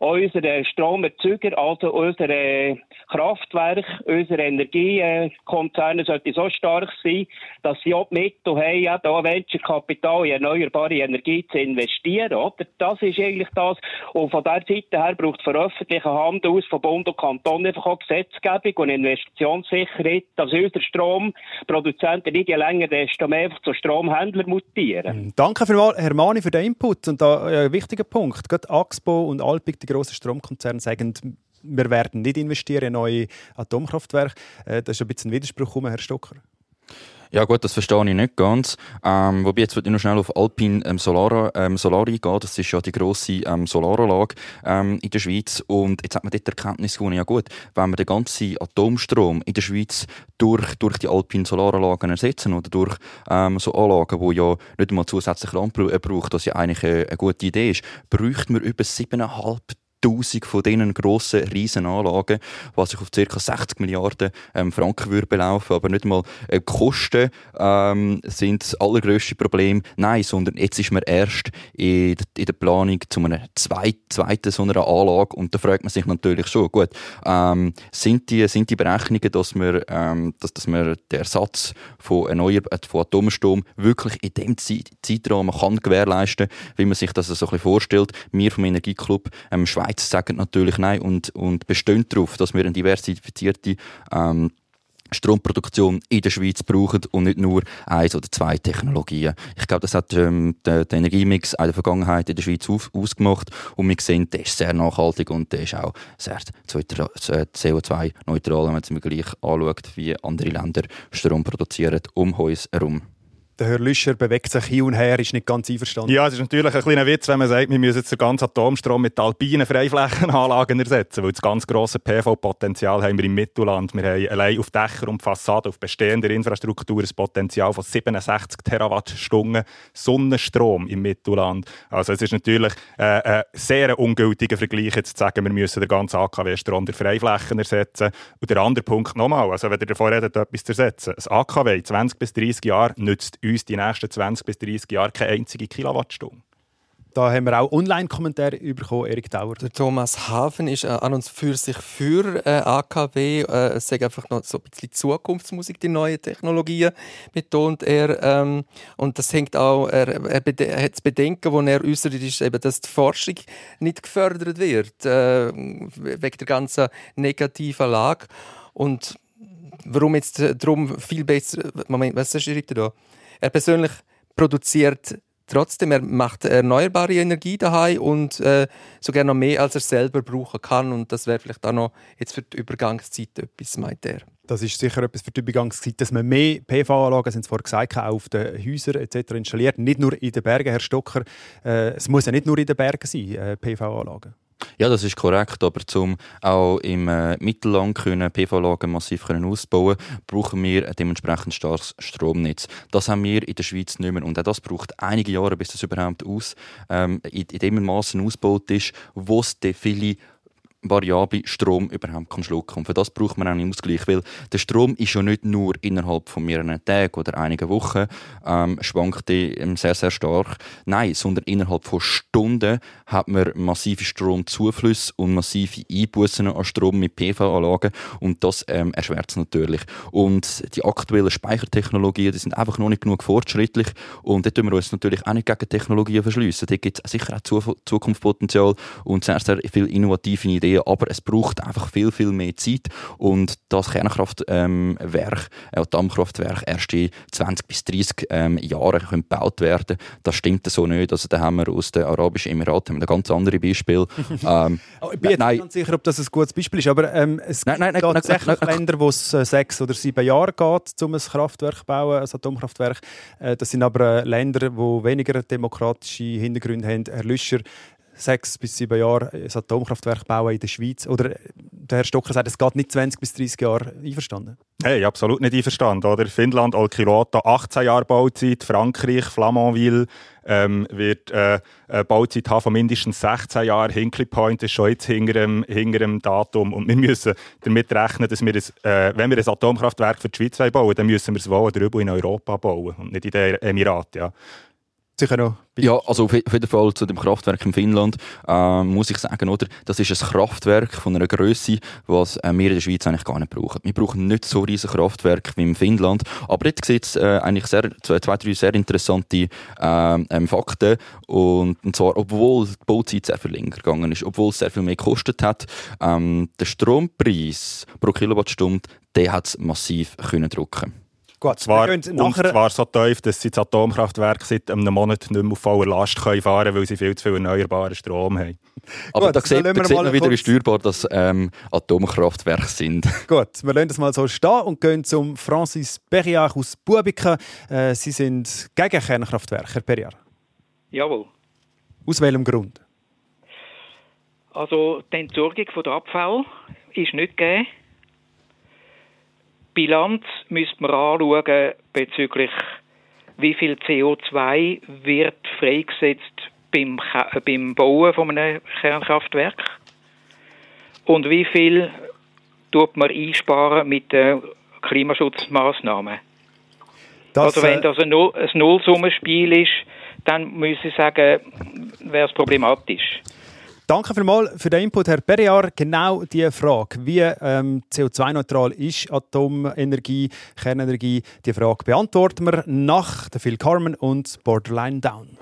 unsere Stromerzeuger, also unsere Kraftwerke, unsere Energiekonzerne sollten so stark sein, dass sie auch die Mittel haben, da Venture-Kapital in erneuerbare Energie zu investieren. Oder? Das ist eigentlich das. Und von dieser Seite her braucht es von öffentlicher Hand aus, von Bund und Kanton einfach auch Gesetzgebung und Investitionssicherheit, dass unsere Stromproduzenten nicht je länger, desto mehr einfach zu Stromhändlern mutieren. Danke vielmals, Herr Mani, für den Input. Und da äh, ein wichtiger Punkt. Gerade Axpo und Alpic, grossen Stromkonzerne, sagen, wir werden nicht investieren in neue Atomkraftwerke. Äh, das ist ein bisschen ein Widerspruch, Herr Stocker. Ja gut, das verstehe ich nicht ganz. Ähm, wobei jetzt würde ich noch schnell auf Alpine ähm, Solar, ähm, Solar eingehen. Das ist ja die grosse ähm, Solaranlage ähm, in der Schweiz. Und jetzt hat man dort Erkenntnis gewonnen, ja gut, wenn wir den ganzen Atomstrom in der Schweiz durch, durch die Alpine Solaranlagen ersetzen oder durch ähm, so Anlagen, die ja nicht einmal zusätzlich Land äh, braucht, was ja eigentlich eine, eine gute Idee ist, bräuchten wir über 7,5 1000 von diesen grossen, riesen Anlagen, was sich auf ca. 60 Milliarden ähm, Franken würde belaufen, aber nicht mal äh, Kosten ähm, sind das allergrösste Problem. Nein, sondern jetzt ist man erst in, der- in der Planung zu einer zweit, zweiten so einer Anlage und da fragt man sich natürlich schon, gut, ähm, sind, die, sind die Berechnungen, dass man, ähm, dass, dass man den Ersatz von, erneuer- äh, von Atomstrom wirklich in dem Zeit, Zeitrahmen kann gewährleisten, wie man sich das so ein bisschen vorstellt. Wir vom Energieclub ähm, Schweiz sagen natürlich nein und, und bestehen darauf, dass wir eine diversifizierte ähm, Stromproduktion in der Schweiz brauchen und nicht nur eins oder zwei Technologien. Ich glaube, das hat ähm, der, der Energiemix in der Vergangenheit in der Schweiz auf, ausgemacht und wir sehen, der ist sehr nachhaltig und der ist auch sehr CO2-neutral, wenn man es im Vergleich anschaut, wie andere Länder Strom produzieren um uns herum. Der Herr Lüscher bewegt sich hin und her, ist nicht ganz einverstanden. Ja, es ist natürlich ein kleiner Witz, wenn man sagt, wir müssen jetzt den ganzen Atomstrom mit alpinen Freiflächenanlagen ersetzen, weil das ganz grosse PV-Potenzial haben wir im Mittelland. Wir haben allein auf Dächer und Fassaden, auf bestehender Infrastruktur ein Potenzial von 67 Terawattstunden Sonnenstrom im Mittelland. Also es ist natürlich äh, ein sehr ungültiger Vergleich, jetzt zu sagen, wir müssen den ganzen AKW-Strom der Freiflächen ersetzen. Und der andere Punkt nochmal, also wenn ihr davor redet, etwas zu ersetzen. Das AKW 20 bis 30 Jahre nützt uns die nächsten 20 bis 30 Jahre keine einzige Kilowattstunde. Da haben wir auch Online-Kommentare bekommen, Erik Dauer. Der Thomas Hafen ist äh, an und für sich für äh, AKW. Äh, es sagt einfach noch so ein bisschen Zukunftsmusik, die neuen Technologien, betont er. Ähm, und das hängt auch, er, er, er hat das Bedenken, das er äußert, ist eben, dass die Forschung nicht gefördert wird, äh, wegen der ganzen negativen Lage. Und warum jetzt äh, darum viel besser. Moment, was schreibt er da? Er persönlich produziert trotzdem, er macht erneuerbare Energie daheim und äh, sogar noch mehr, als er selber brauchen kann. Und das wäre vielleicht auch noch jetzt für die Übergangszeit etwas, meint er. Das ist sicher etwas für die Übergangszeit, dass man mehr PV-Anlagen, sind vorher gesagt, auf den Häusern etc. installiert. Nicht nur in den Bergen, Herr Stocker. Äh, es muss ja nicht nur in den Bergen sein, äh, PV-Anlagen. Ja, das ist korrekt, aber zum auch im äh, Mittelland können PV-Anlagen massiv können ausbauen, brauchen wir ein dementsprechend starkes Stromnetz. Das haben wir in der Schweiz nicht mehr und auch das braucht einige Jahre, bis das überhaupt aus, ähm, in, in dem Maßen ausgebaut ist, wo es viele variable Strom überhaupt kann schlucken Und für das braucht man einen Ausgleich, weil der Strom ist ja nicht nur innerhalb von mehreren Tagen oder einigen Wochen ähm, schwankt sehr, sehr stark. Nein, sondern innerhalb von Stunden hat man massive Stromzuflüsse und massive Einbußen an Strom mit PV-Anlagen und das ähm, erschwert es natürlich. Und die aktuellen Speichertechnologien, die sind einfach noch nicht genug fortschrittlich und da tun wir uns natürlich auch nicht gegen Technologien verschliessen. Da gibt es sicher auch Zu- Zukunftspotenzial und sehr, sehr viele innovative Ideen, aber es braucht einfach viel, viel mehr Zeit und das Kernkraftwerk, ähm, äh, Dammkraftwerk erst in 20 bis 30 ähm, Jahren können gebaut werden. Das stimmt so nicht. Also da haben wir aus den Arabischen Emiraten ein ganz andere Beispiel. ähm, Oh, ich bin jetzt nicht ganz sicher, ob das ein gutes Beispiel ist, aber ähm, es Nein, nein, gibt nein, tatsächlich nein, Länder, wo es äh, sechs oder sieben Jahre geht, um ein Kraftwerk zu bauen, ein Atomkraftwerk. Äh, das sind aber äh, Länder, die weniger demokratische Hintergründe haben. Herr Lüscher, sechs bis sieben Jahre ein Atomkraftwerk bauen in der Schweiz. Oder äh, der Herr Stocker sagt, es geht nicht 20 bis 30 Jahre. Einverstanden? Hey, absolut nicht einverstanden. Oder? Finnland, Olkiluoto, 18 Jahre Bauzeit. Frankreich, Flamanville ähm, wird äh, eine Bauzeit haben von mindestens 16 Jahren. Hinkley Point ist schon jetzt hinter dem, hinter dem Datum. Und wir müssen damit rechnen, dass wir, ein, äh, wenn wir ein Atomkraftwerk für die Schweiz bauen dann müssen wir es wohl oder übel in Europa bauen und nicht in den Emiraten. Ja. Sicher noch. Ja, also auf jeden Fall zu dem Kraftwerk in Finnland ähm, muss ich sagen, oder, das ist ein Kraftwerk von einer Größe, was äh, wir in der Schweiz eigentlich gar nicht brauchen. Wir brauchen nicht so riesige Kraftwerke wie in Finnland, aber jetzt sieht es äh, eigentlich sehr, zwei, zwei, drei sehr interessante ähm, ähm, Fakten und, und zwar, obwohl die Bauzeit sehr viel länger gegangen ist, obwohl es sehr viel mehr gekostet hat, ähm, der Strompreis pro Kilowattstunde, der hat es massiv können drücken. Gut, zwar, und nachher- zwar so tief, dass sie das Atomkraftwerk seit einem Monat nicht mehr auf voller Last können fahren können, weil sie viel zu viel erneuerbaren Strom haben. Aber Gut, da sieht, da wir sieht mal man wieder, wie steuerbar das ähm, Atomkraftwerke sind. Gut, wir lassen das mal so stehen und gehen zum Francis Perriard aus Bubiken. Äh, Sie sind gegen Kernkraftwerke, Herr Perriard. Jawohl. Aus welchem Grund? Also die Entsorgung von der Abfall ist nicht gegeben. Bilanz müsste man anschauen bezüglich wie viel CO2 wird freigesetzt beim, äh, beim Bauen von einem Kernkraftwerk und wie viel tut man einsparen mit den Klimaschutzmaßnahmen. Das, also wenn äh, das ein, Null, ein Nullsummenspiel ist, dann muss ich sagen, wäre es problematisch. Danke vielmals für den Input, Herr Perriard. Genau diese Frage, wie ähm, CO2-neutral ist Atomenergie, Kernenergie, die Frage beantworten wir nach der Phil Carmen und Borderline Down.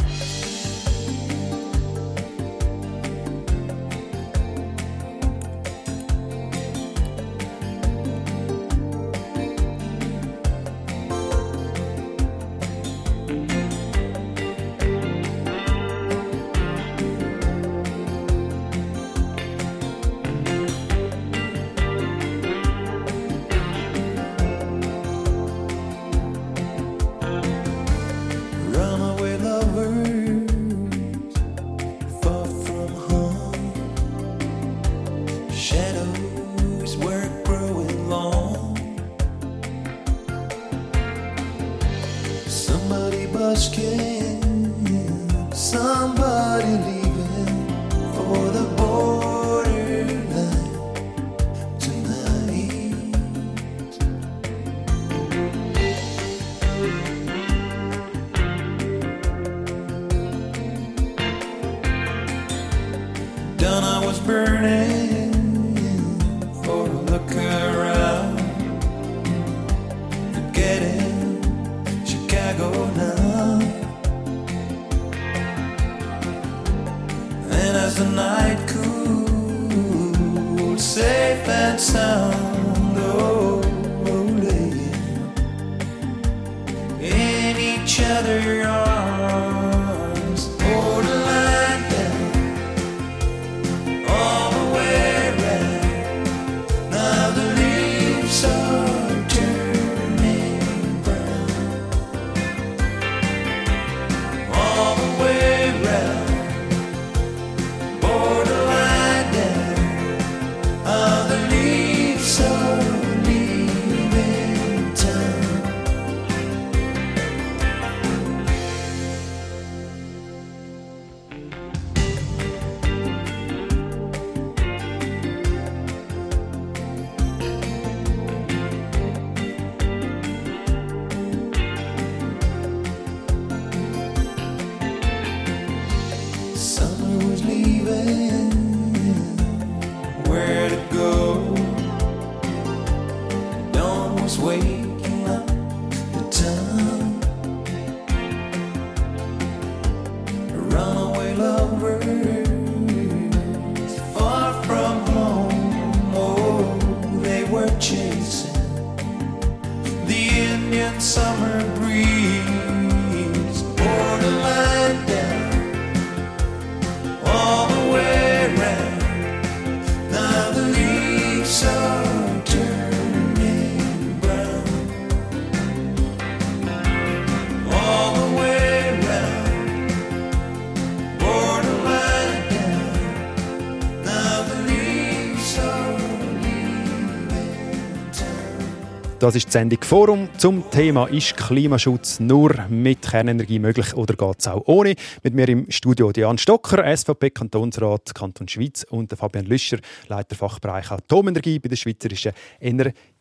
Das ist die Sendung Forum zum Thema «Ist Klimaschutz nur mit Kernenergie möglich oder geht es auch ohne?» Mit mir im Studio Diane Stocker, SVP-Kantonsrat Kanton Schweiz und Fabian Lüscher, Leiter Fachbereich Atomenergie bei der Schweizerischen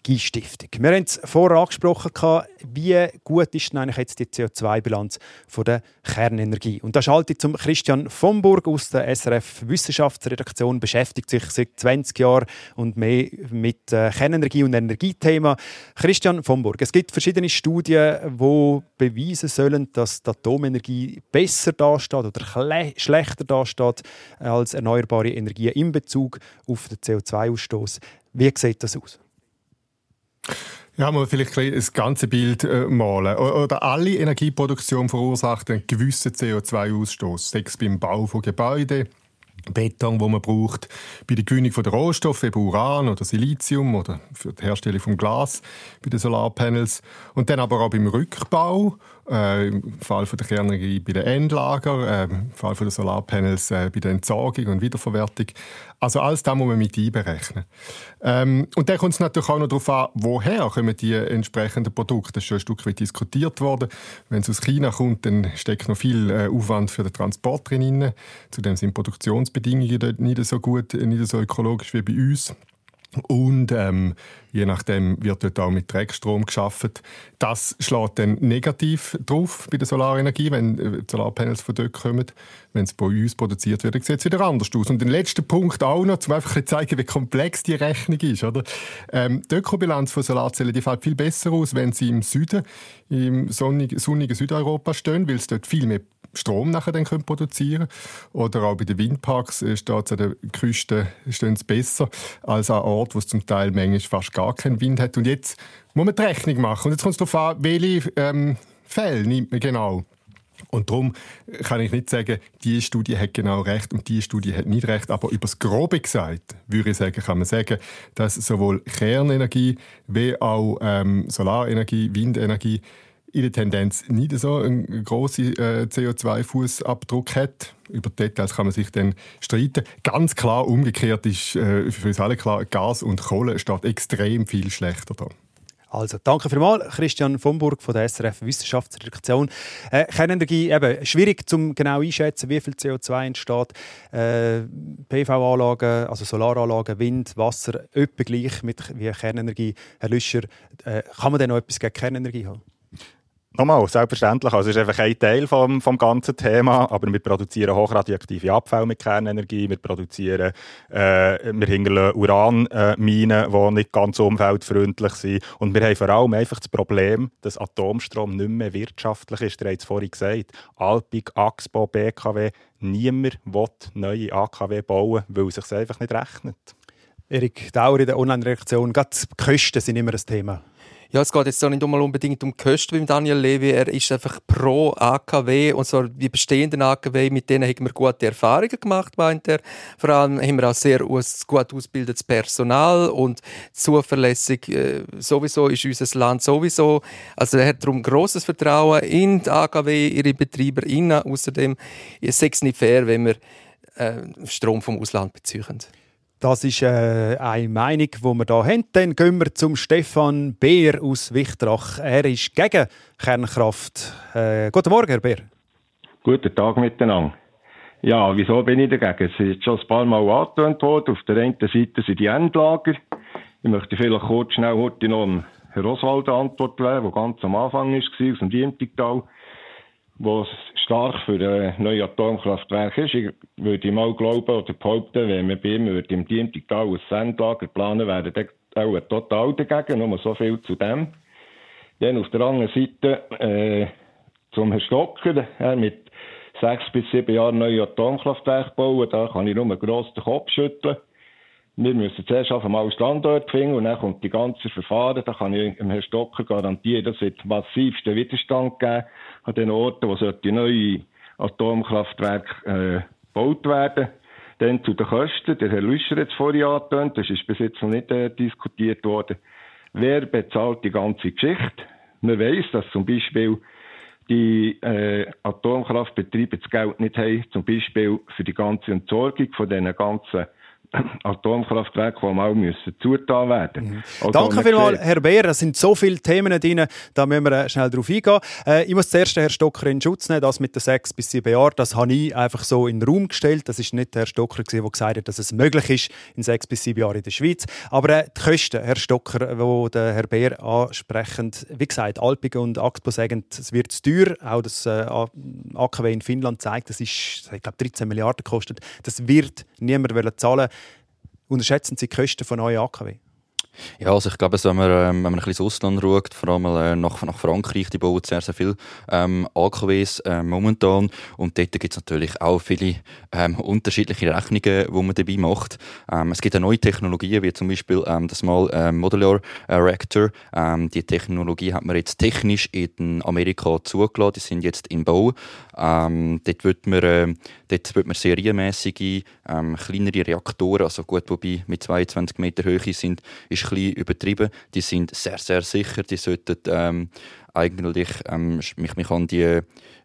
Energiestiftung. Wir haben es vorher angesprochen, wie gut ist denn eigentlich jetzt die CO2-Bilanz der Kernenergie? Und da schalte ich zum Christian Vomburg aus der SRF Wissenschaftsredaktion, beschäftigt sich seit 20 Jahren und mehr mit äh, Kernenergie und Energiethema. Christian Vomburg, es gibt verschiedene Studien, die beweisen sollen, dass die Atomenergie besser dasteht oder chle- schlechter dasteht als erneuerbare Energien in Bezug auf den CO2-Ausstoß. Wie sieht das aus? Ja, man vielleicht das ganze Bild äh, malen. Oder alle Energieproduktion verursacht einen gewissen CO2-Ausstoß. Sei es beim Bau von Gebäuden, Beton, wo man braucht, bei der Gewinnung von der Rohstoffe, eben Uran oder Silizium oder für die Herstellung von Glas bei den Solarpanels. Und dann aber auch beim Rückbau, äh, im Fall von der Kernenergie bei den Endlager, äh, im Fall von den Solarpanels äh, bei der Entsorgung und Wiederverwertung. Also alles das muss man mit einberechnen. Ähm, und dann kommt es natürlich auch noch darauf an, woher kommen die entsprechenden Produkte. Das ist schon ein Stück weit diskutiert worden. Wenn es aus China kommt, dann steckt noch viel äh, Aufwand für den Transport drin. Zudem sind Produktionsbedingungen dort nicht so gut, nicht so ökologisch wie bei uns. Und ähm, je nachdem wird dort auch mit Dreckstrom geschafft. Das schlägt dann negativ drauf bei der Solarenergie, wenn äh, Solarpanels von dort kommen. Wenn es bei uns produziert wird, sieht es wieder anders aus. Und den letzten Punkt auch noch, um einfach zu zeigen, wie komplex die Rechnung ist. Oder? Ähm, die Ökobilanz von Solarzellen die fällt viel besser aus, wenn sie im Süden, im sonnigen Südeuropa stehen, weil es dort viel mehr Strom nachher dann können produzieren Oder auch bei den Windparks äh, steht es an der Küste stehen sie besser als an Orten, wo es zum Teil manchmal fast gar keinen Wind hat. Und jetzt muss man die Rechnung machen. Und jetzt kommt es darauf an, welche ähm, Fälle nimmt man genau. Und darum kann ich nicht sagen, die Studie hat genau recht und die Studie hat nicht recht. Aber über das Grobe gesagt, würde ich sagen, kann man sagen, dass sowohl Kernenergie wie auch ähm, Solarenergie, Windenergie der Tendenz nicht so einen grossen äh, CO2-Fußabdruck hat. Über Details kann man sich dann streiten. Ganz klar umgekehrt ist äh, für uns alle klar, Gas und Kohle steht extrem viel schlechter da. Also, danke vielmals, Christian von Burg von der SRF Wissenschaftsredaktion. Äh, Kernenergie, eben, schwierig zum genau einschätzen, wie viel CO2 entsteht. Äh, PV-Anlagen, also Solaranlagen, Wind, Wasser, etwa gleich mit wie Kernenergie. Herr Lüscher, äh, kann man denn noch etwas gegen Kernenergie haben? Nochmal, selbstverständlich. Also es ist einfach ein Teil vom, vom ganzen Thema, aber wir produzieren hochradioaktive Abfälle mit Kernenergie, wir produzieren, äh, wir hinterlassen Uranminen, die nicht ganz umweltfreundlich sind und wir haben vor allem einfach das Problem, dass Atomstrom nicht mehr wirtschaftlich ist. Ihr habt es vorhin gesagt, Alpig, Axpo, BKW, niemand will neue AKW bauen, weil es sich einfach nicht rechnet. Erik Dauer in der Online-Reaktion, gerade die Kosten sind immer ein Thema. Ja, es geht jetzt nicht unbedingt um Kosten beim Daniel Levy. Er ist einfach pro AKW und so die bestehenden AKW, mit denen haben wir gute Erfahrungen gemacht, meint er. Vor allem haben wir auch sehr gut ausgebildetes Personal und zuverlässig äh, sowieso ist unser Land sowieso. Also er hat darum grosses Vertrauen in die AKW, ihre Betreiber innen. Außerdem ist es nicht fair, wenn wir äh, Strom vom Ausland beziehen. Das ist äh, eine Meinung, die wir hier haben. Dann gehen wir zum Stefan Beer aus Wichtrach. Er ist gegen Kernkraft. Äh, guten Morgen, Herr Beer. Guten Tag miteinander. Ja, wieso bin ich dagegen? Es ist schon ein paar Mal angetönt worden. Auf der einen Seite sind die Endlager. Ich möchte vielleicht kurz schnell heute noch Herr Oswald eine Antwort geben, der ganz am Anfang war, aus dem Diemtigtal, wo es stark für ein neues Atomkraftwerk ist. Ich würde mal glauben oder behaupten, wenn wir bei ihm im Diemtigtal ein Sendlager planen, wäre der auch total dagegen. Nur so viel zu dem. Dann auf der anderen Seite äh, zum Herrn Stocker, er mit sechs bis sieben Jahren neue Atomkraftwerke bauen, da kann ich nur gross den Kopf schütteln. Wir müssen zuerst auf einmal Standort finden und dann kommt die ganze Verfahren. Da kann ich dem Herrn Stocker garantieren, das wird massivsten Widerstand geben an den Orten, wo sollte neue Atomkraftwerke äh, gebaut werden. Dann zu den Kosten. Der Herr Lüscher hat es vorhin angetönt, das ist bis jetzt noch nicht äh, diskutiert worden. Wer bezahlt die ganze Geschichte? Man weiss, dass zum Beispiel die äh, Atomkraftbetriebe das Geld nicht haben, zum Beispiel für die ganze Entsorgung von diesen ganzen Atomkraftwerke, die mal müssen zugetan werden also, Danke vielmals, Herr Beer. Es sind so viele Themen drin, da müssen wir äh, schnell drauf eingehen. Äh, ich muss zuerst den Herrn Stocker in Schutz nehmen. Das mit den sechs bis sieben Jahren, das habe ich einfach so in den Raum gestellt. Das ist nicht Herr Stocker, der gesagt hat, dass es möglich ist in sechs bis sieben Jahren in der Schweiz. Aber äh, die Kosten, Herr Stocker, wo der Herr Beer ansprechend, wie gesagt, Alpige und Axpo sagen, es wird zu teuer. Auch das äh, AKW in Finnland zeigt, das ist, ich glaube, 13 Milliarden gekostet. Das wird niemand wollen zahlen. Unterschätzen Sie die Kosten von neuen AKW? Ja, also ich glaube, wenn, man, ähm, wenn man ein bisschen ins Ausland schaut, vor allem äh, nach, nach Frankreich, die bauen sehr, sehr viel ähm, AKWs äh, momentan und dort gibt es natürlich auch viele ähm, unterschiedliche Rechnungen, die man dabei macht. Ähm, es gibt auch neue Technologien, wie zum Beispiel ähm, das Small ähm, Modular äh, Reactor. Ähm, die Technologie hat man jetzt technisch in Amerika zugelassen, die sind jetzt im Bau. Dort wird man, äh, man serienmäßige, kleinere Reaktoren, also gut, wobei mit 22 Meter Höhe sind, ist bisschen übertrieben. Die sind sehr, sehr sicher. Die sollten ähm, eigentlich, ähm, mich, mich an die,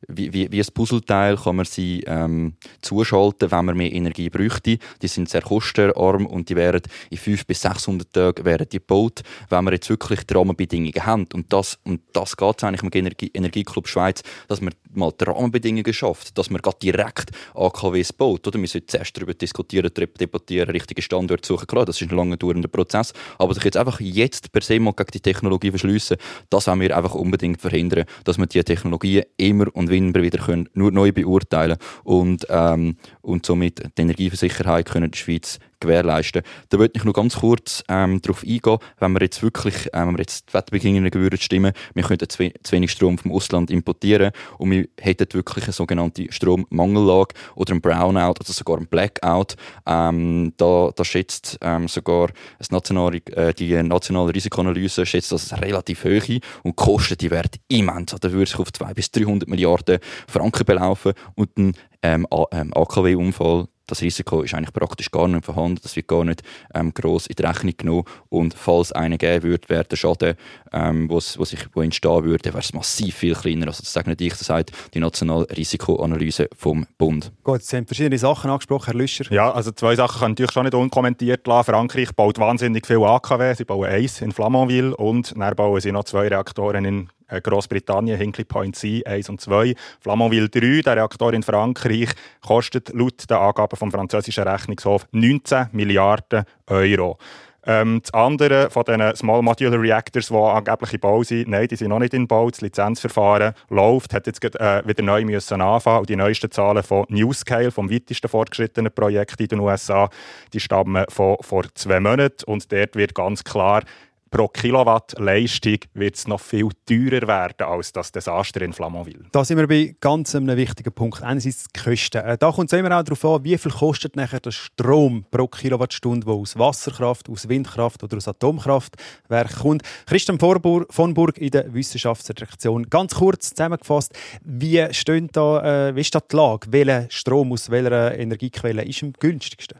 wie, wie, ein Puzzleteil kann man sie ähm, zuschalten, wenn man mehr Energie bräuchte. Die sind sehr kostenarm und die wären in 500 bis 600 Tagen wären die gebaut, wenn wir jetzt wirklich die Rahmenbedingungen haben. Und das, und das geht es eigentlich im Energie Energieclub Schweiz, dass man mal die Rahmenbedingungen schafft, dass man gerade direkt AKWs baut. Oder? Wir sollten zuerst darüber diskutieren, debattieren, richtige Standorte suchen. Klar, das ist ein lange dauernder Prozess. Aber sich jetzt einfach jetzt per se mal gegen die Technologie verschliessen, das wollen wir einfach unbedingt verhindern, dass wir diese Technologien immer und immer wieder können, nur neu beurteilen und, ähm, und somit die Energiesicherheit können die Schweiz gewährleisten. Da würde ich noch ganz kurz ähm, darauf eingehen, wenn wir jetzt wirklich, ähm, wenn wir jetzt die Wetterbedingungen würden stimmen, wir könnten zu, wenig Strom vom Ausland importieren und wir hätten wirklich eine sogenannte Strommangellage oder ein Brownout oder sogar ein Blackout. Ähm, da, da schätzt ähm, sogar das nationale, äh, die nationale Risikoanalyse schätzt das relativ hoch ein und die Kosten die werden immens. Da würde sich auf 200 bis 300 Milliarden Franken belaufen und ein ähm, ähm, AKW-Unfall das Risiko ist eigentlich praktisch gar nicht vorhanden. Das wird gar nicht ähm, gross in die Rechnung genommen. Und falls einer geben würde, wäre der Schaden, ähm, was, was ich, wo entstehen würde, wäre es massiv viel kleiner. Also das sage nicht ich, das sagt die nationale Risikoanalyse vom Bund. Gut, Sie haben verschiedene Sachen angesprochen, Herr Lüscher. Ja, also zwei Sachen kann ich natürlich schon nicht unkommentiert lassen. Frankreich baut wahnsinnig viel AKW. Sie bauen eins in Flamanville und dann bauen sie noch zwei Reaktoren in Großbritannien, Hinkley Point C 1 und 2. Flamanville 3, der Reaktor in Frankreich, kostet laut den Angaben vom französischen Rechnungshof 19 Milliarden Euro. Ähm, das andere von diesen Small Modular Reactors, die angeblich in Bau sind, nein, die sind noch nicht in Bau. Das Lizenzverfahren läuft, hat jetzt äh, wieder neu müssen anfangen. Und die neuesten Zahlen von NewScale, vom weitesten fortgeschrittenen Projekt in den USA, die stammen von vor zwei Monaten. Und dort wird ganz klar pro Kilowatt Leistung wird es noch viel teurer werden als das Desaster in Flamanville. Da sind wir bei ganz einem wichtigen Punkt. Einerseits die Kosten. Äh, Da kommt es immer auch darauf an, wie viel kostet nachher der Strom pro Kilowattstunde, der aus Wasserkraft, aus Windkraft oder aus Atomkraftwerken kommt. Christian von Burg in der Wissenschaftsredaktion. Ganz kurz zusammengefasst, wie, stehen da, äh, wie ist da die Lage? Welcher Strom aus welcher Energiequelle ist am günstigsten?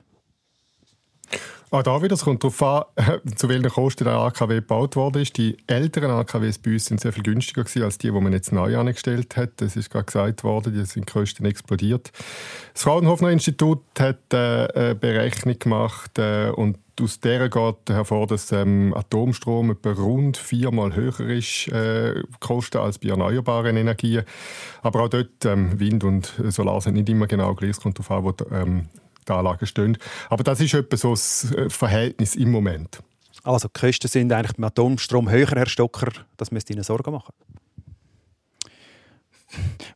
Auch da wieder, es kommt darauf an, zu welchen Kosten der AKW gebaut worden ist. Die älteren AKWs bei uns sind sehr viel günstiger gewesen als die, die man jetzt neu angestellt hat. Das ist gerade gesagt worden, die sind Kosten explodiert. Das Fraunhofer Institut hat äh, eine Berechnung gemacht äh, und aus der geht hervor, dass ähm, Atomstrom etwa rund viermal höher ist, äh, Kosten als bei erneuerbaren Energien. Aber auch dort, ähm, Wind und Solar sind nicht immer genau gleich. Es kommt darauf an, wo die, ähm, die Anlagen stehen. Aber das ist etwa so das äh, Verhältnis im Moment. Also die Kosten sind eigentlich beim Atomstrom höher, Herr Stocker. Das müsste Ihnen Sorgen machen.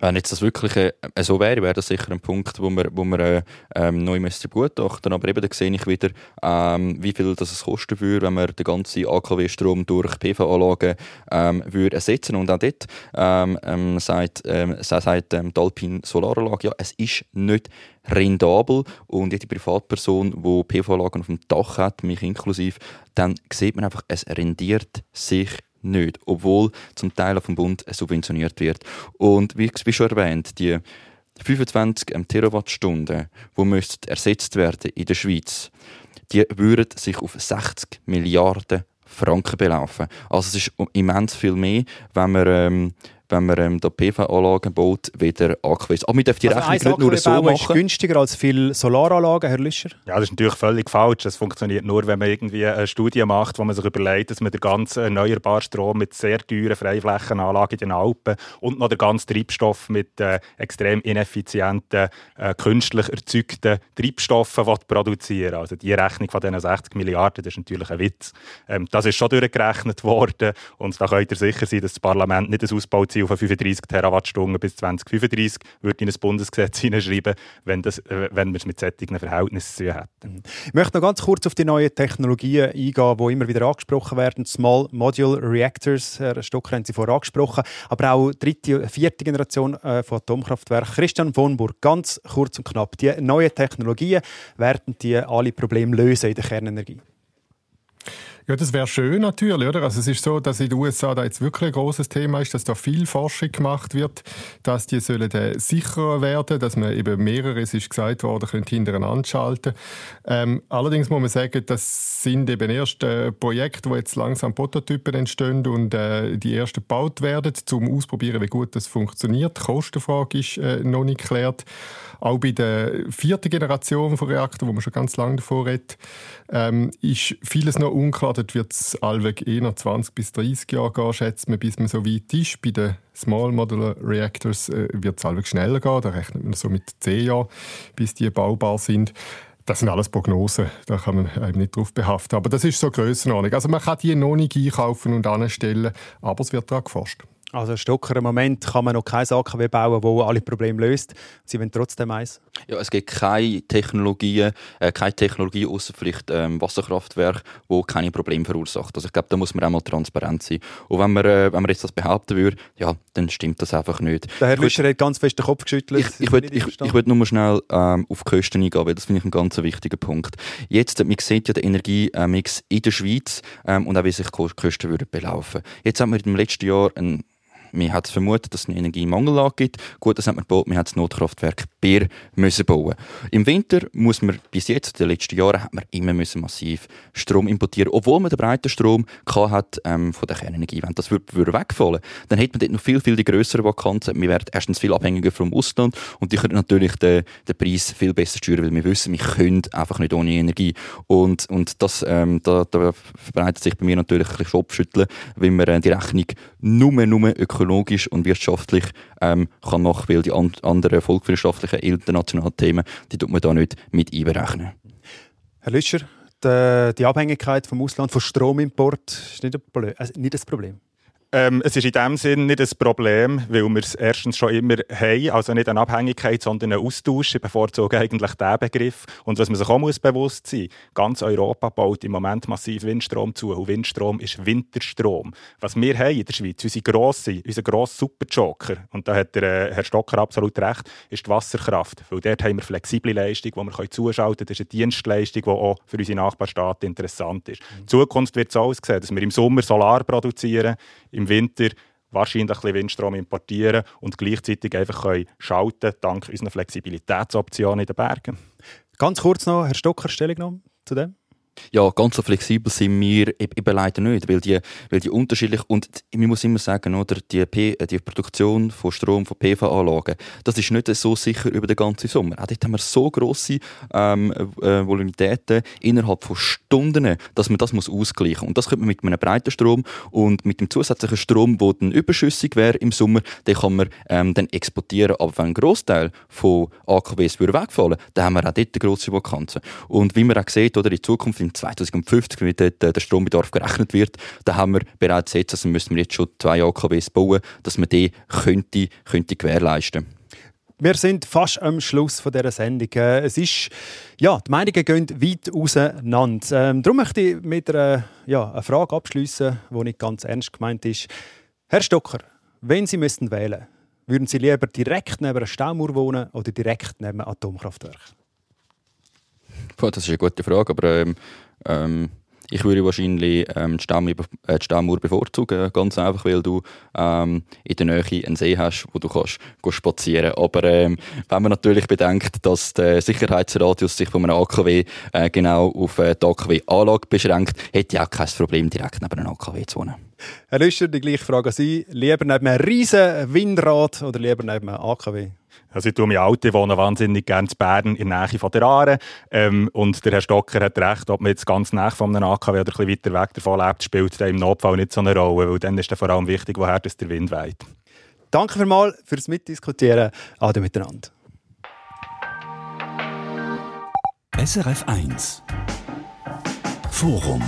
Wenn jetzt das wirklich äh, so wäre, wäre das sicher ein Punkt, wo wir, wo wir äh, ähm, neu müsste begutachten. Aber eben da sehe ich wieder, ähm, wie viel das es kosten würde, wenn wir den ganzen AKW-Strom durch PV-Anlagen ähm, würde ersetzen. Und auch dort ähm, ähm, sagt, ähm, sagt ähm, die Alpine Solaranlage, ja, es ist nicht rentabel und jede Privatperson, die PV-Anlagen auf dem Dach hat, mich inklusive, dann sieht man einfach, es rendiert sich nicht, obwohl zum Teil vom Bund subventioniert wird. Und wie, wie schon erwähnt, die 25 ähm, Terawattstunden, die müssten ersetzt werden in der Schweiz, die würden sich auf 60 Milliarden Franken belaufen. Also es ist immens viel mehr, wenn man ähm, wenn man ähm, da PV-Anlagen baut, wieder AKWs. Aber wir dürfen die Also Rechnung nicht nur so AKW-Bau ist machen. günstiger als viele Solaranlagen, Herr Lüscher? Ja, das ist natürlich völlig falsch. Das funktioniert nur, wenn man irgendwie eine Studie macht, wo man sich überlegt, dass man den ganzen erneuerbaren Strom mit sehr teuren Freiflächenanlagen in den Alpen und noch den ganzen Treibstoff mit äh, extrem ineffizienten, äh, künstlich erzeugten Treibstoffen will produzieren Also die Rechnung von diesen 60 Milliarden, das ist natürlich ein Witz. Ähm, das ist schon durchgerechnet worden und da könnt ihr sicher sein, dass das Parlament nicht ein Ausbauziel Ziel von 35 Terawattstunden bis 2035 würde in ein Bundesgesetz hineinschreiben, wenn, das, äh, wenn wir es mit solchen Verhältnissen zu tun hätten. Ich möchte noch ganz kurz auf die neuen Technologien eingehen, die immer wieder angesprochen werden. Small Modular Reactors, Herr Stocker haben Sie vorher angesprochen, aber auch dritte, vierte Generation äh, von Atomkraftwerken. Christian von Burg, ganz kurz und knapp. Die neuen Technologien werden die alle Probleme lösen in der Kernenergie? Ja, das wäre schön natürlich, oder? Also es ist so, dass in den USA da jetzt wirklich ein großes Thema ist, dass da viel Forschung gemacht wird, dass die sollen äh, sicherer werden, dass man eben mehrere, es ist gesagt worden, können hintereinander schalten. Ähm, allerdings muss man sagen, das sind eben erst äh, Projekte, wo jetzt langsam Prototypen entstehen und äh, die ersten gebaut werden, zum ausprobieren, wie gut das funktioniert. Die Kostenfrage ist äh, noch nicht geklärt. Auch bei der vierten Generation von Reaktoren, wo man schon ganz lange davor redet, ähm, ist vieles noch unklar. Dort wird es allweg eh noch 20 bis 30 Jahre gehen, schätzt man, bis man so weit ist. Bei den Small Modular Reactors äh, wird es allweg schneller gehen. Da rechnet man so mit 10 Jahren, bis die baubar sind. Das sind alles Prognosen, da kann man einem nicht drauf behaften. Aber das ist so Grössenordnung. Also man kann die noch nicht einkaufen und anstellen, aber es wird daran geforscht. Also Stocker, im Moment kann man noch keine AKW bauen, die alle Probleme löst. Sie wollen trotzdem eins. Ja, es gibt keine Technologien, äh, keine Technologie außer vielleicht ähm, Wasserkraftwerk, wo keine Probleme verursacht. Also ich glaube, da muss man auch mal transparent sein. Und wenn man, äh, wenn man jetzt das behaupten würde, ja, dann stimmt das einfach nicht. Der Herr Lüscher hat ganz fest den Kopf geschüttelt. Ich, ich würde ich, ich würd nur mal schnell ähm, auf die Kosten eingehen, weil das finde ich ein ganz wichtiger Punkt. Jetzt, man sieht ja den Energiemix in der Schweiz ähm, und auch wie sich die Kosten würden belaufen. Jetzt haben wir im letzten Jahr einen man hat vermutet, dass es eine Energiemangellage gibt. Gut, das hat man gebaut. Man hat das Notkraftwerk Bier müssen bauen. Im Winter muss man bis jetzt, in den letzten Jahren, hat man immer müssen massiv Strom importieren, obwohl man den breiten Strom hat ähm, von der Kernenergie. Wenn das würde, würde wegfallen, dann hätte man dort noch viel, viel die grössere Vakanzen. Wir werden erstens viel abhängiger vom Ausland und die können natürlich den, den Preis viel besser steuern, weil wir wissen, wir können einfach nicht ohne Energie. Und, und das, ähm, da, da verbreitet sich bei mir natürlich ein bisschen Kopfschütteln, wenn man äh, die Rechnung nur, nur ökologisch und wirtschaftlich ähm, kann machen, weil die an anderen volkswirtschaftlichen internationalen Themen, die tut man da nicht mit einberechnen. Herr Lüscher, die, die Abhängigkeit vom Ausland, von Stromimport, ist nicht ein Problem. Also nicht das Problem. Ähm, es ist in dem Sinn nicht ein Problem, weil wir es erstens schon immer haben, also nicht eine Abhängigkeit, sondern einen Austausch. Ich bevorzuge eigentlich diesen Begriff. Und was man sich auch muss bewusst sein muss, ganz Europa baut im Moment massiv Windstrom zu. Und Windstrom ist Winterstrom. Was wir haben in der Schweiz, unsere grosse, unser grosser Superjoker, und da hat der äh, Herr Stocker absolut recht, ist die Wasserkraft. Weil dort haben wir flexible Leistung, die wir zuschalten können. Das ist eine Dienstleistung, die auch für unsere Nachbarstaaten interessant ist. In Zukunft wird so aussehen, dass wir im Sommer Solar produzieren, im Winter wahrscheinlich ein bisschen Windstrom importieren und gleichzeitig einfach können schalten dank unseren Flexibilitätsoptionen in den Bergen. Ganz kurz noch, Herr Stocker, Stellungnahme zu dem? Ja, ganz so flexibel sind wir eben leider nicht, weil die, weil die unterschiedlich und man muss immer sagen, oder die, P, äh, die Produktion von Strom von PV-Anlagen, das ist nicht so sicher über den ganzen Sommer. Auch dort haben wir so grosse ähm, äh, Voluminitäten innerhalb von Stunden, dass man das muss ausgleichen muss. Und das könnte man mit einem breiten Strom und mit dem zusätzlichen Strom, der dann überschüssig wäre im Sommer, den kann man ähm, dann exportieren. Aber wenn ein Großteil von AKWs würde wegfallen, dann haben wir auch dort eine grosse Vakanzen. Und wie man auch sieht, oder in Zukunft in 2050, wie dort der Strombedarf gerechnet wird, da haben wir bereits jetzt, also müssen wir jetzt schon zwei AKWs bauen, dass man die könnte, könnte gewährleisten wir sind fast am Schluss von dieser Sendung. Äh, Es ist, ja, die Meinungen gehen weit auseinander. Ähm, darum möchte ich mit einer, ja, einer Frage abschließen, die nicht ganz ernst gemeint ist. Herr Stocker, wenn Sie müssten wählen, würden Sie lieber direkt neben einer Staumauer wohnen oder direkt neben einem Atomkraftwerk? Boah, das ist eine gute Frage, aber ähm, ähm, ich würde wahrscheinlich ähm, die, Stamm, äh, die Stammuhr bevorzugen, ganz einfach, weil du ähm, in der Nähe einen See hast, wo du kannst spazieren. Aber ähm, wenn man natürlich bedenkt, dass der Sicherheitsradius sich von einem AKW äh, genau auf äh, die AKW-Anlage beschränkt, hätte ich auch kein Problem, direkt neben einem AKW zu wohnen. Herr Lüscher, die gleiche Frage an Sie. Lieber neben einem riesen Windrad oder lieber neben einem AKW? Also ich tue mich alt, ich wohne wahnsinnig gerne in Bern in der Nähe von der Aare. Ähm, und der Herr Stocker hat recht, ob man jetzt ganz nah von einem AKW oder ein bisschen weiter weg davon lebt, spielt dann im Notfall nicht so eine Rolle, weil dann ist vor allem wichtig, woher das der Wind weht. Danke vielmals fürs Mitdiskutieren. Ade miteinander. SRF 1 Forum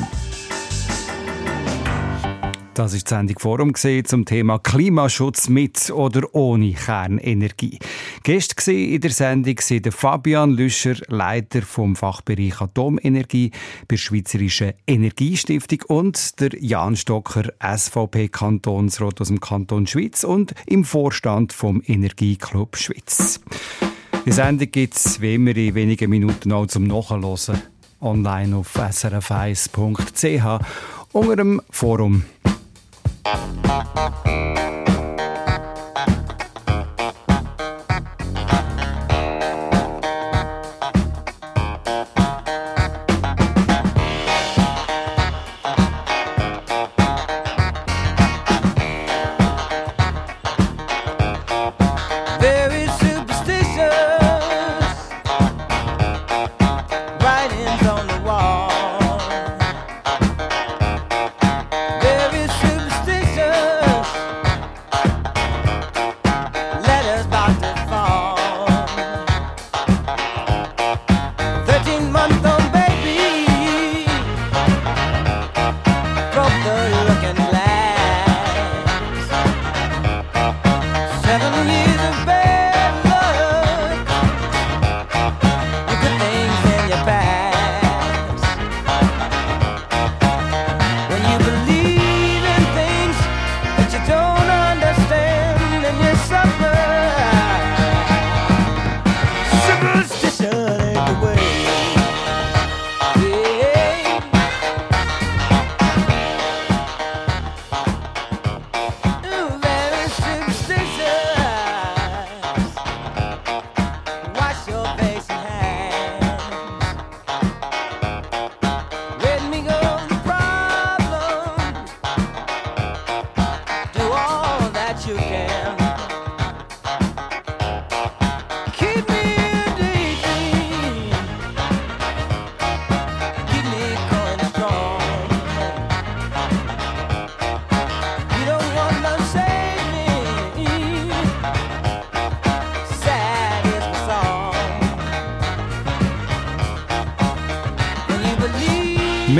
Das ist die Sendung Forum zum Thema Klimaschutz mit oder ohne Kernenergie. Gesehen in der Sendung sind Fabian Lüscher, Leiter vom Fachbereich Atomenergie bei der Schweizerischen Energiestiftung und der Jan Stocker, SVP Kantonsrat aus dem Kanton Schweiz und im Vorstand vom Energieclub Schweiz. Die Sendung gibt es wie immer in wenigen Minuten auch zum Nachhören online auf srf1.ch unter dem Forum. Thank you.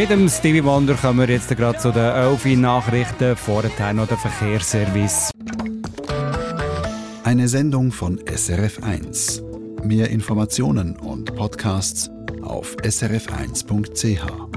Mit dem Stevie Wonder kommen wir jetzt gerade zu den 11 Nachrichten, vorher noch der Verkehrsservice. Eine Sendung von SRF1. Mehr Informationen und Podcasts auf srf1.ch.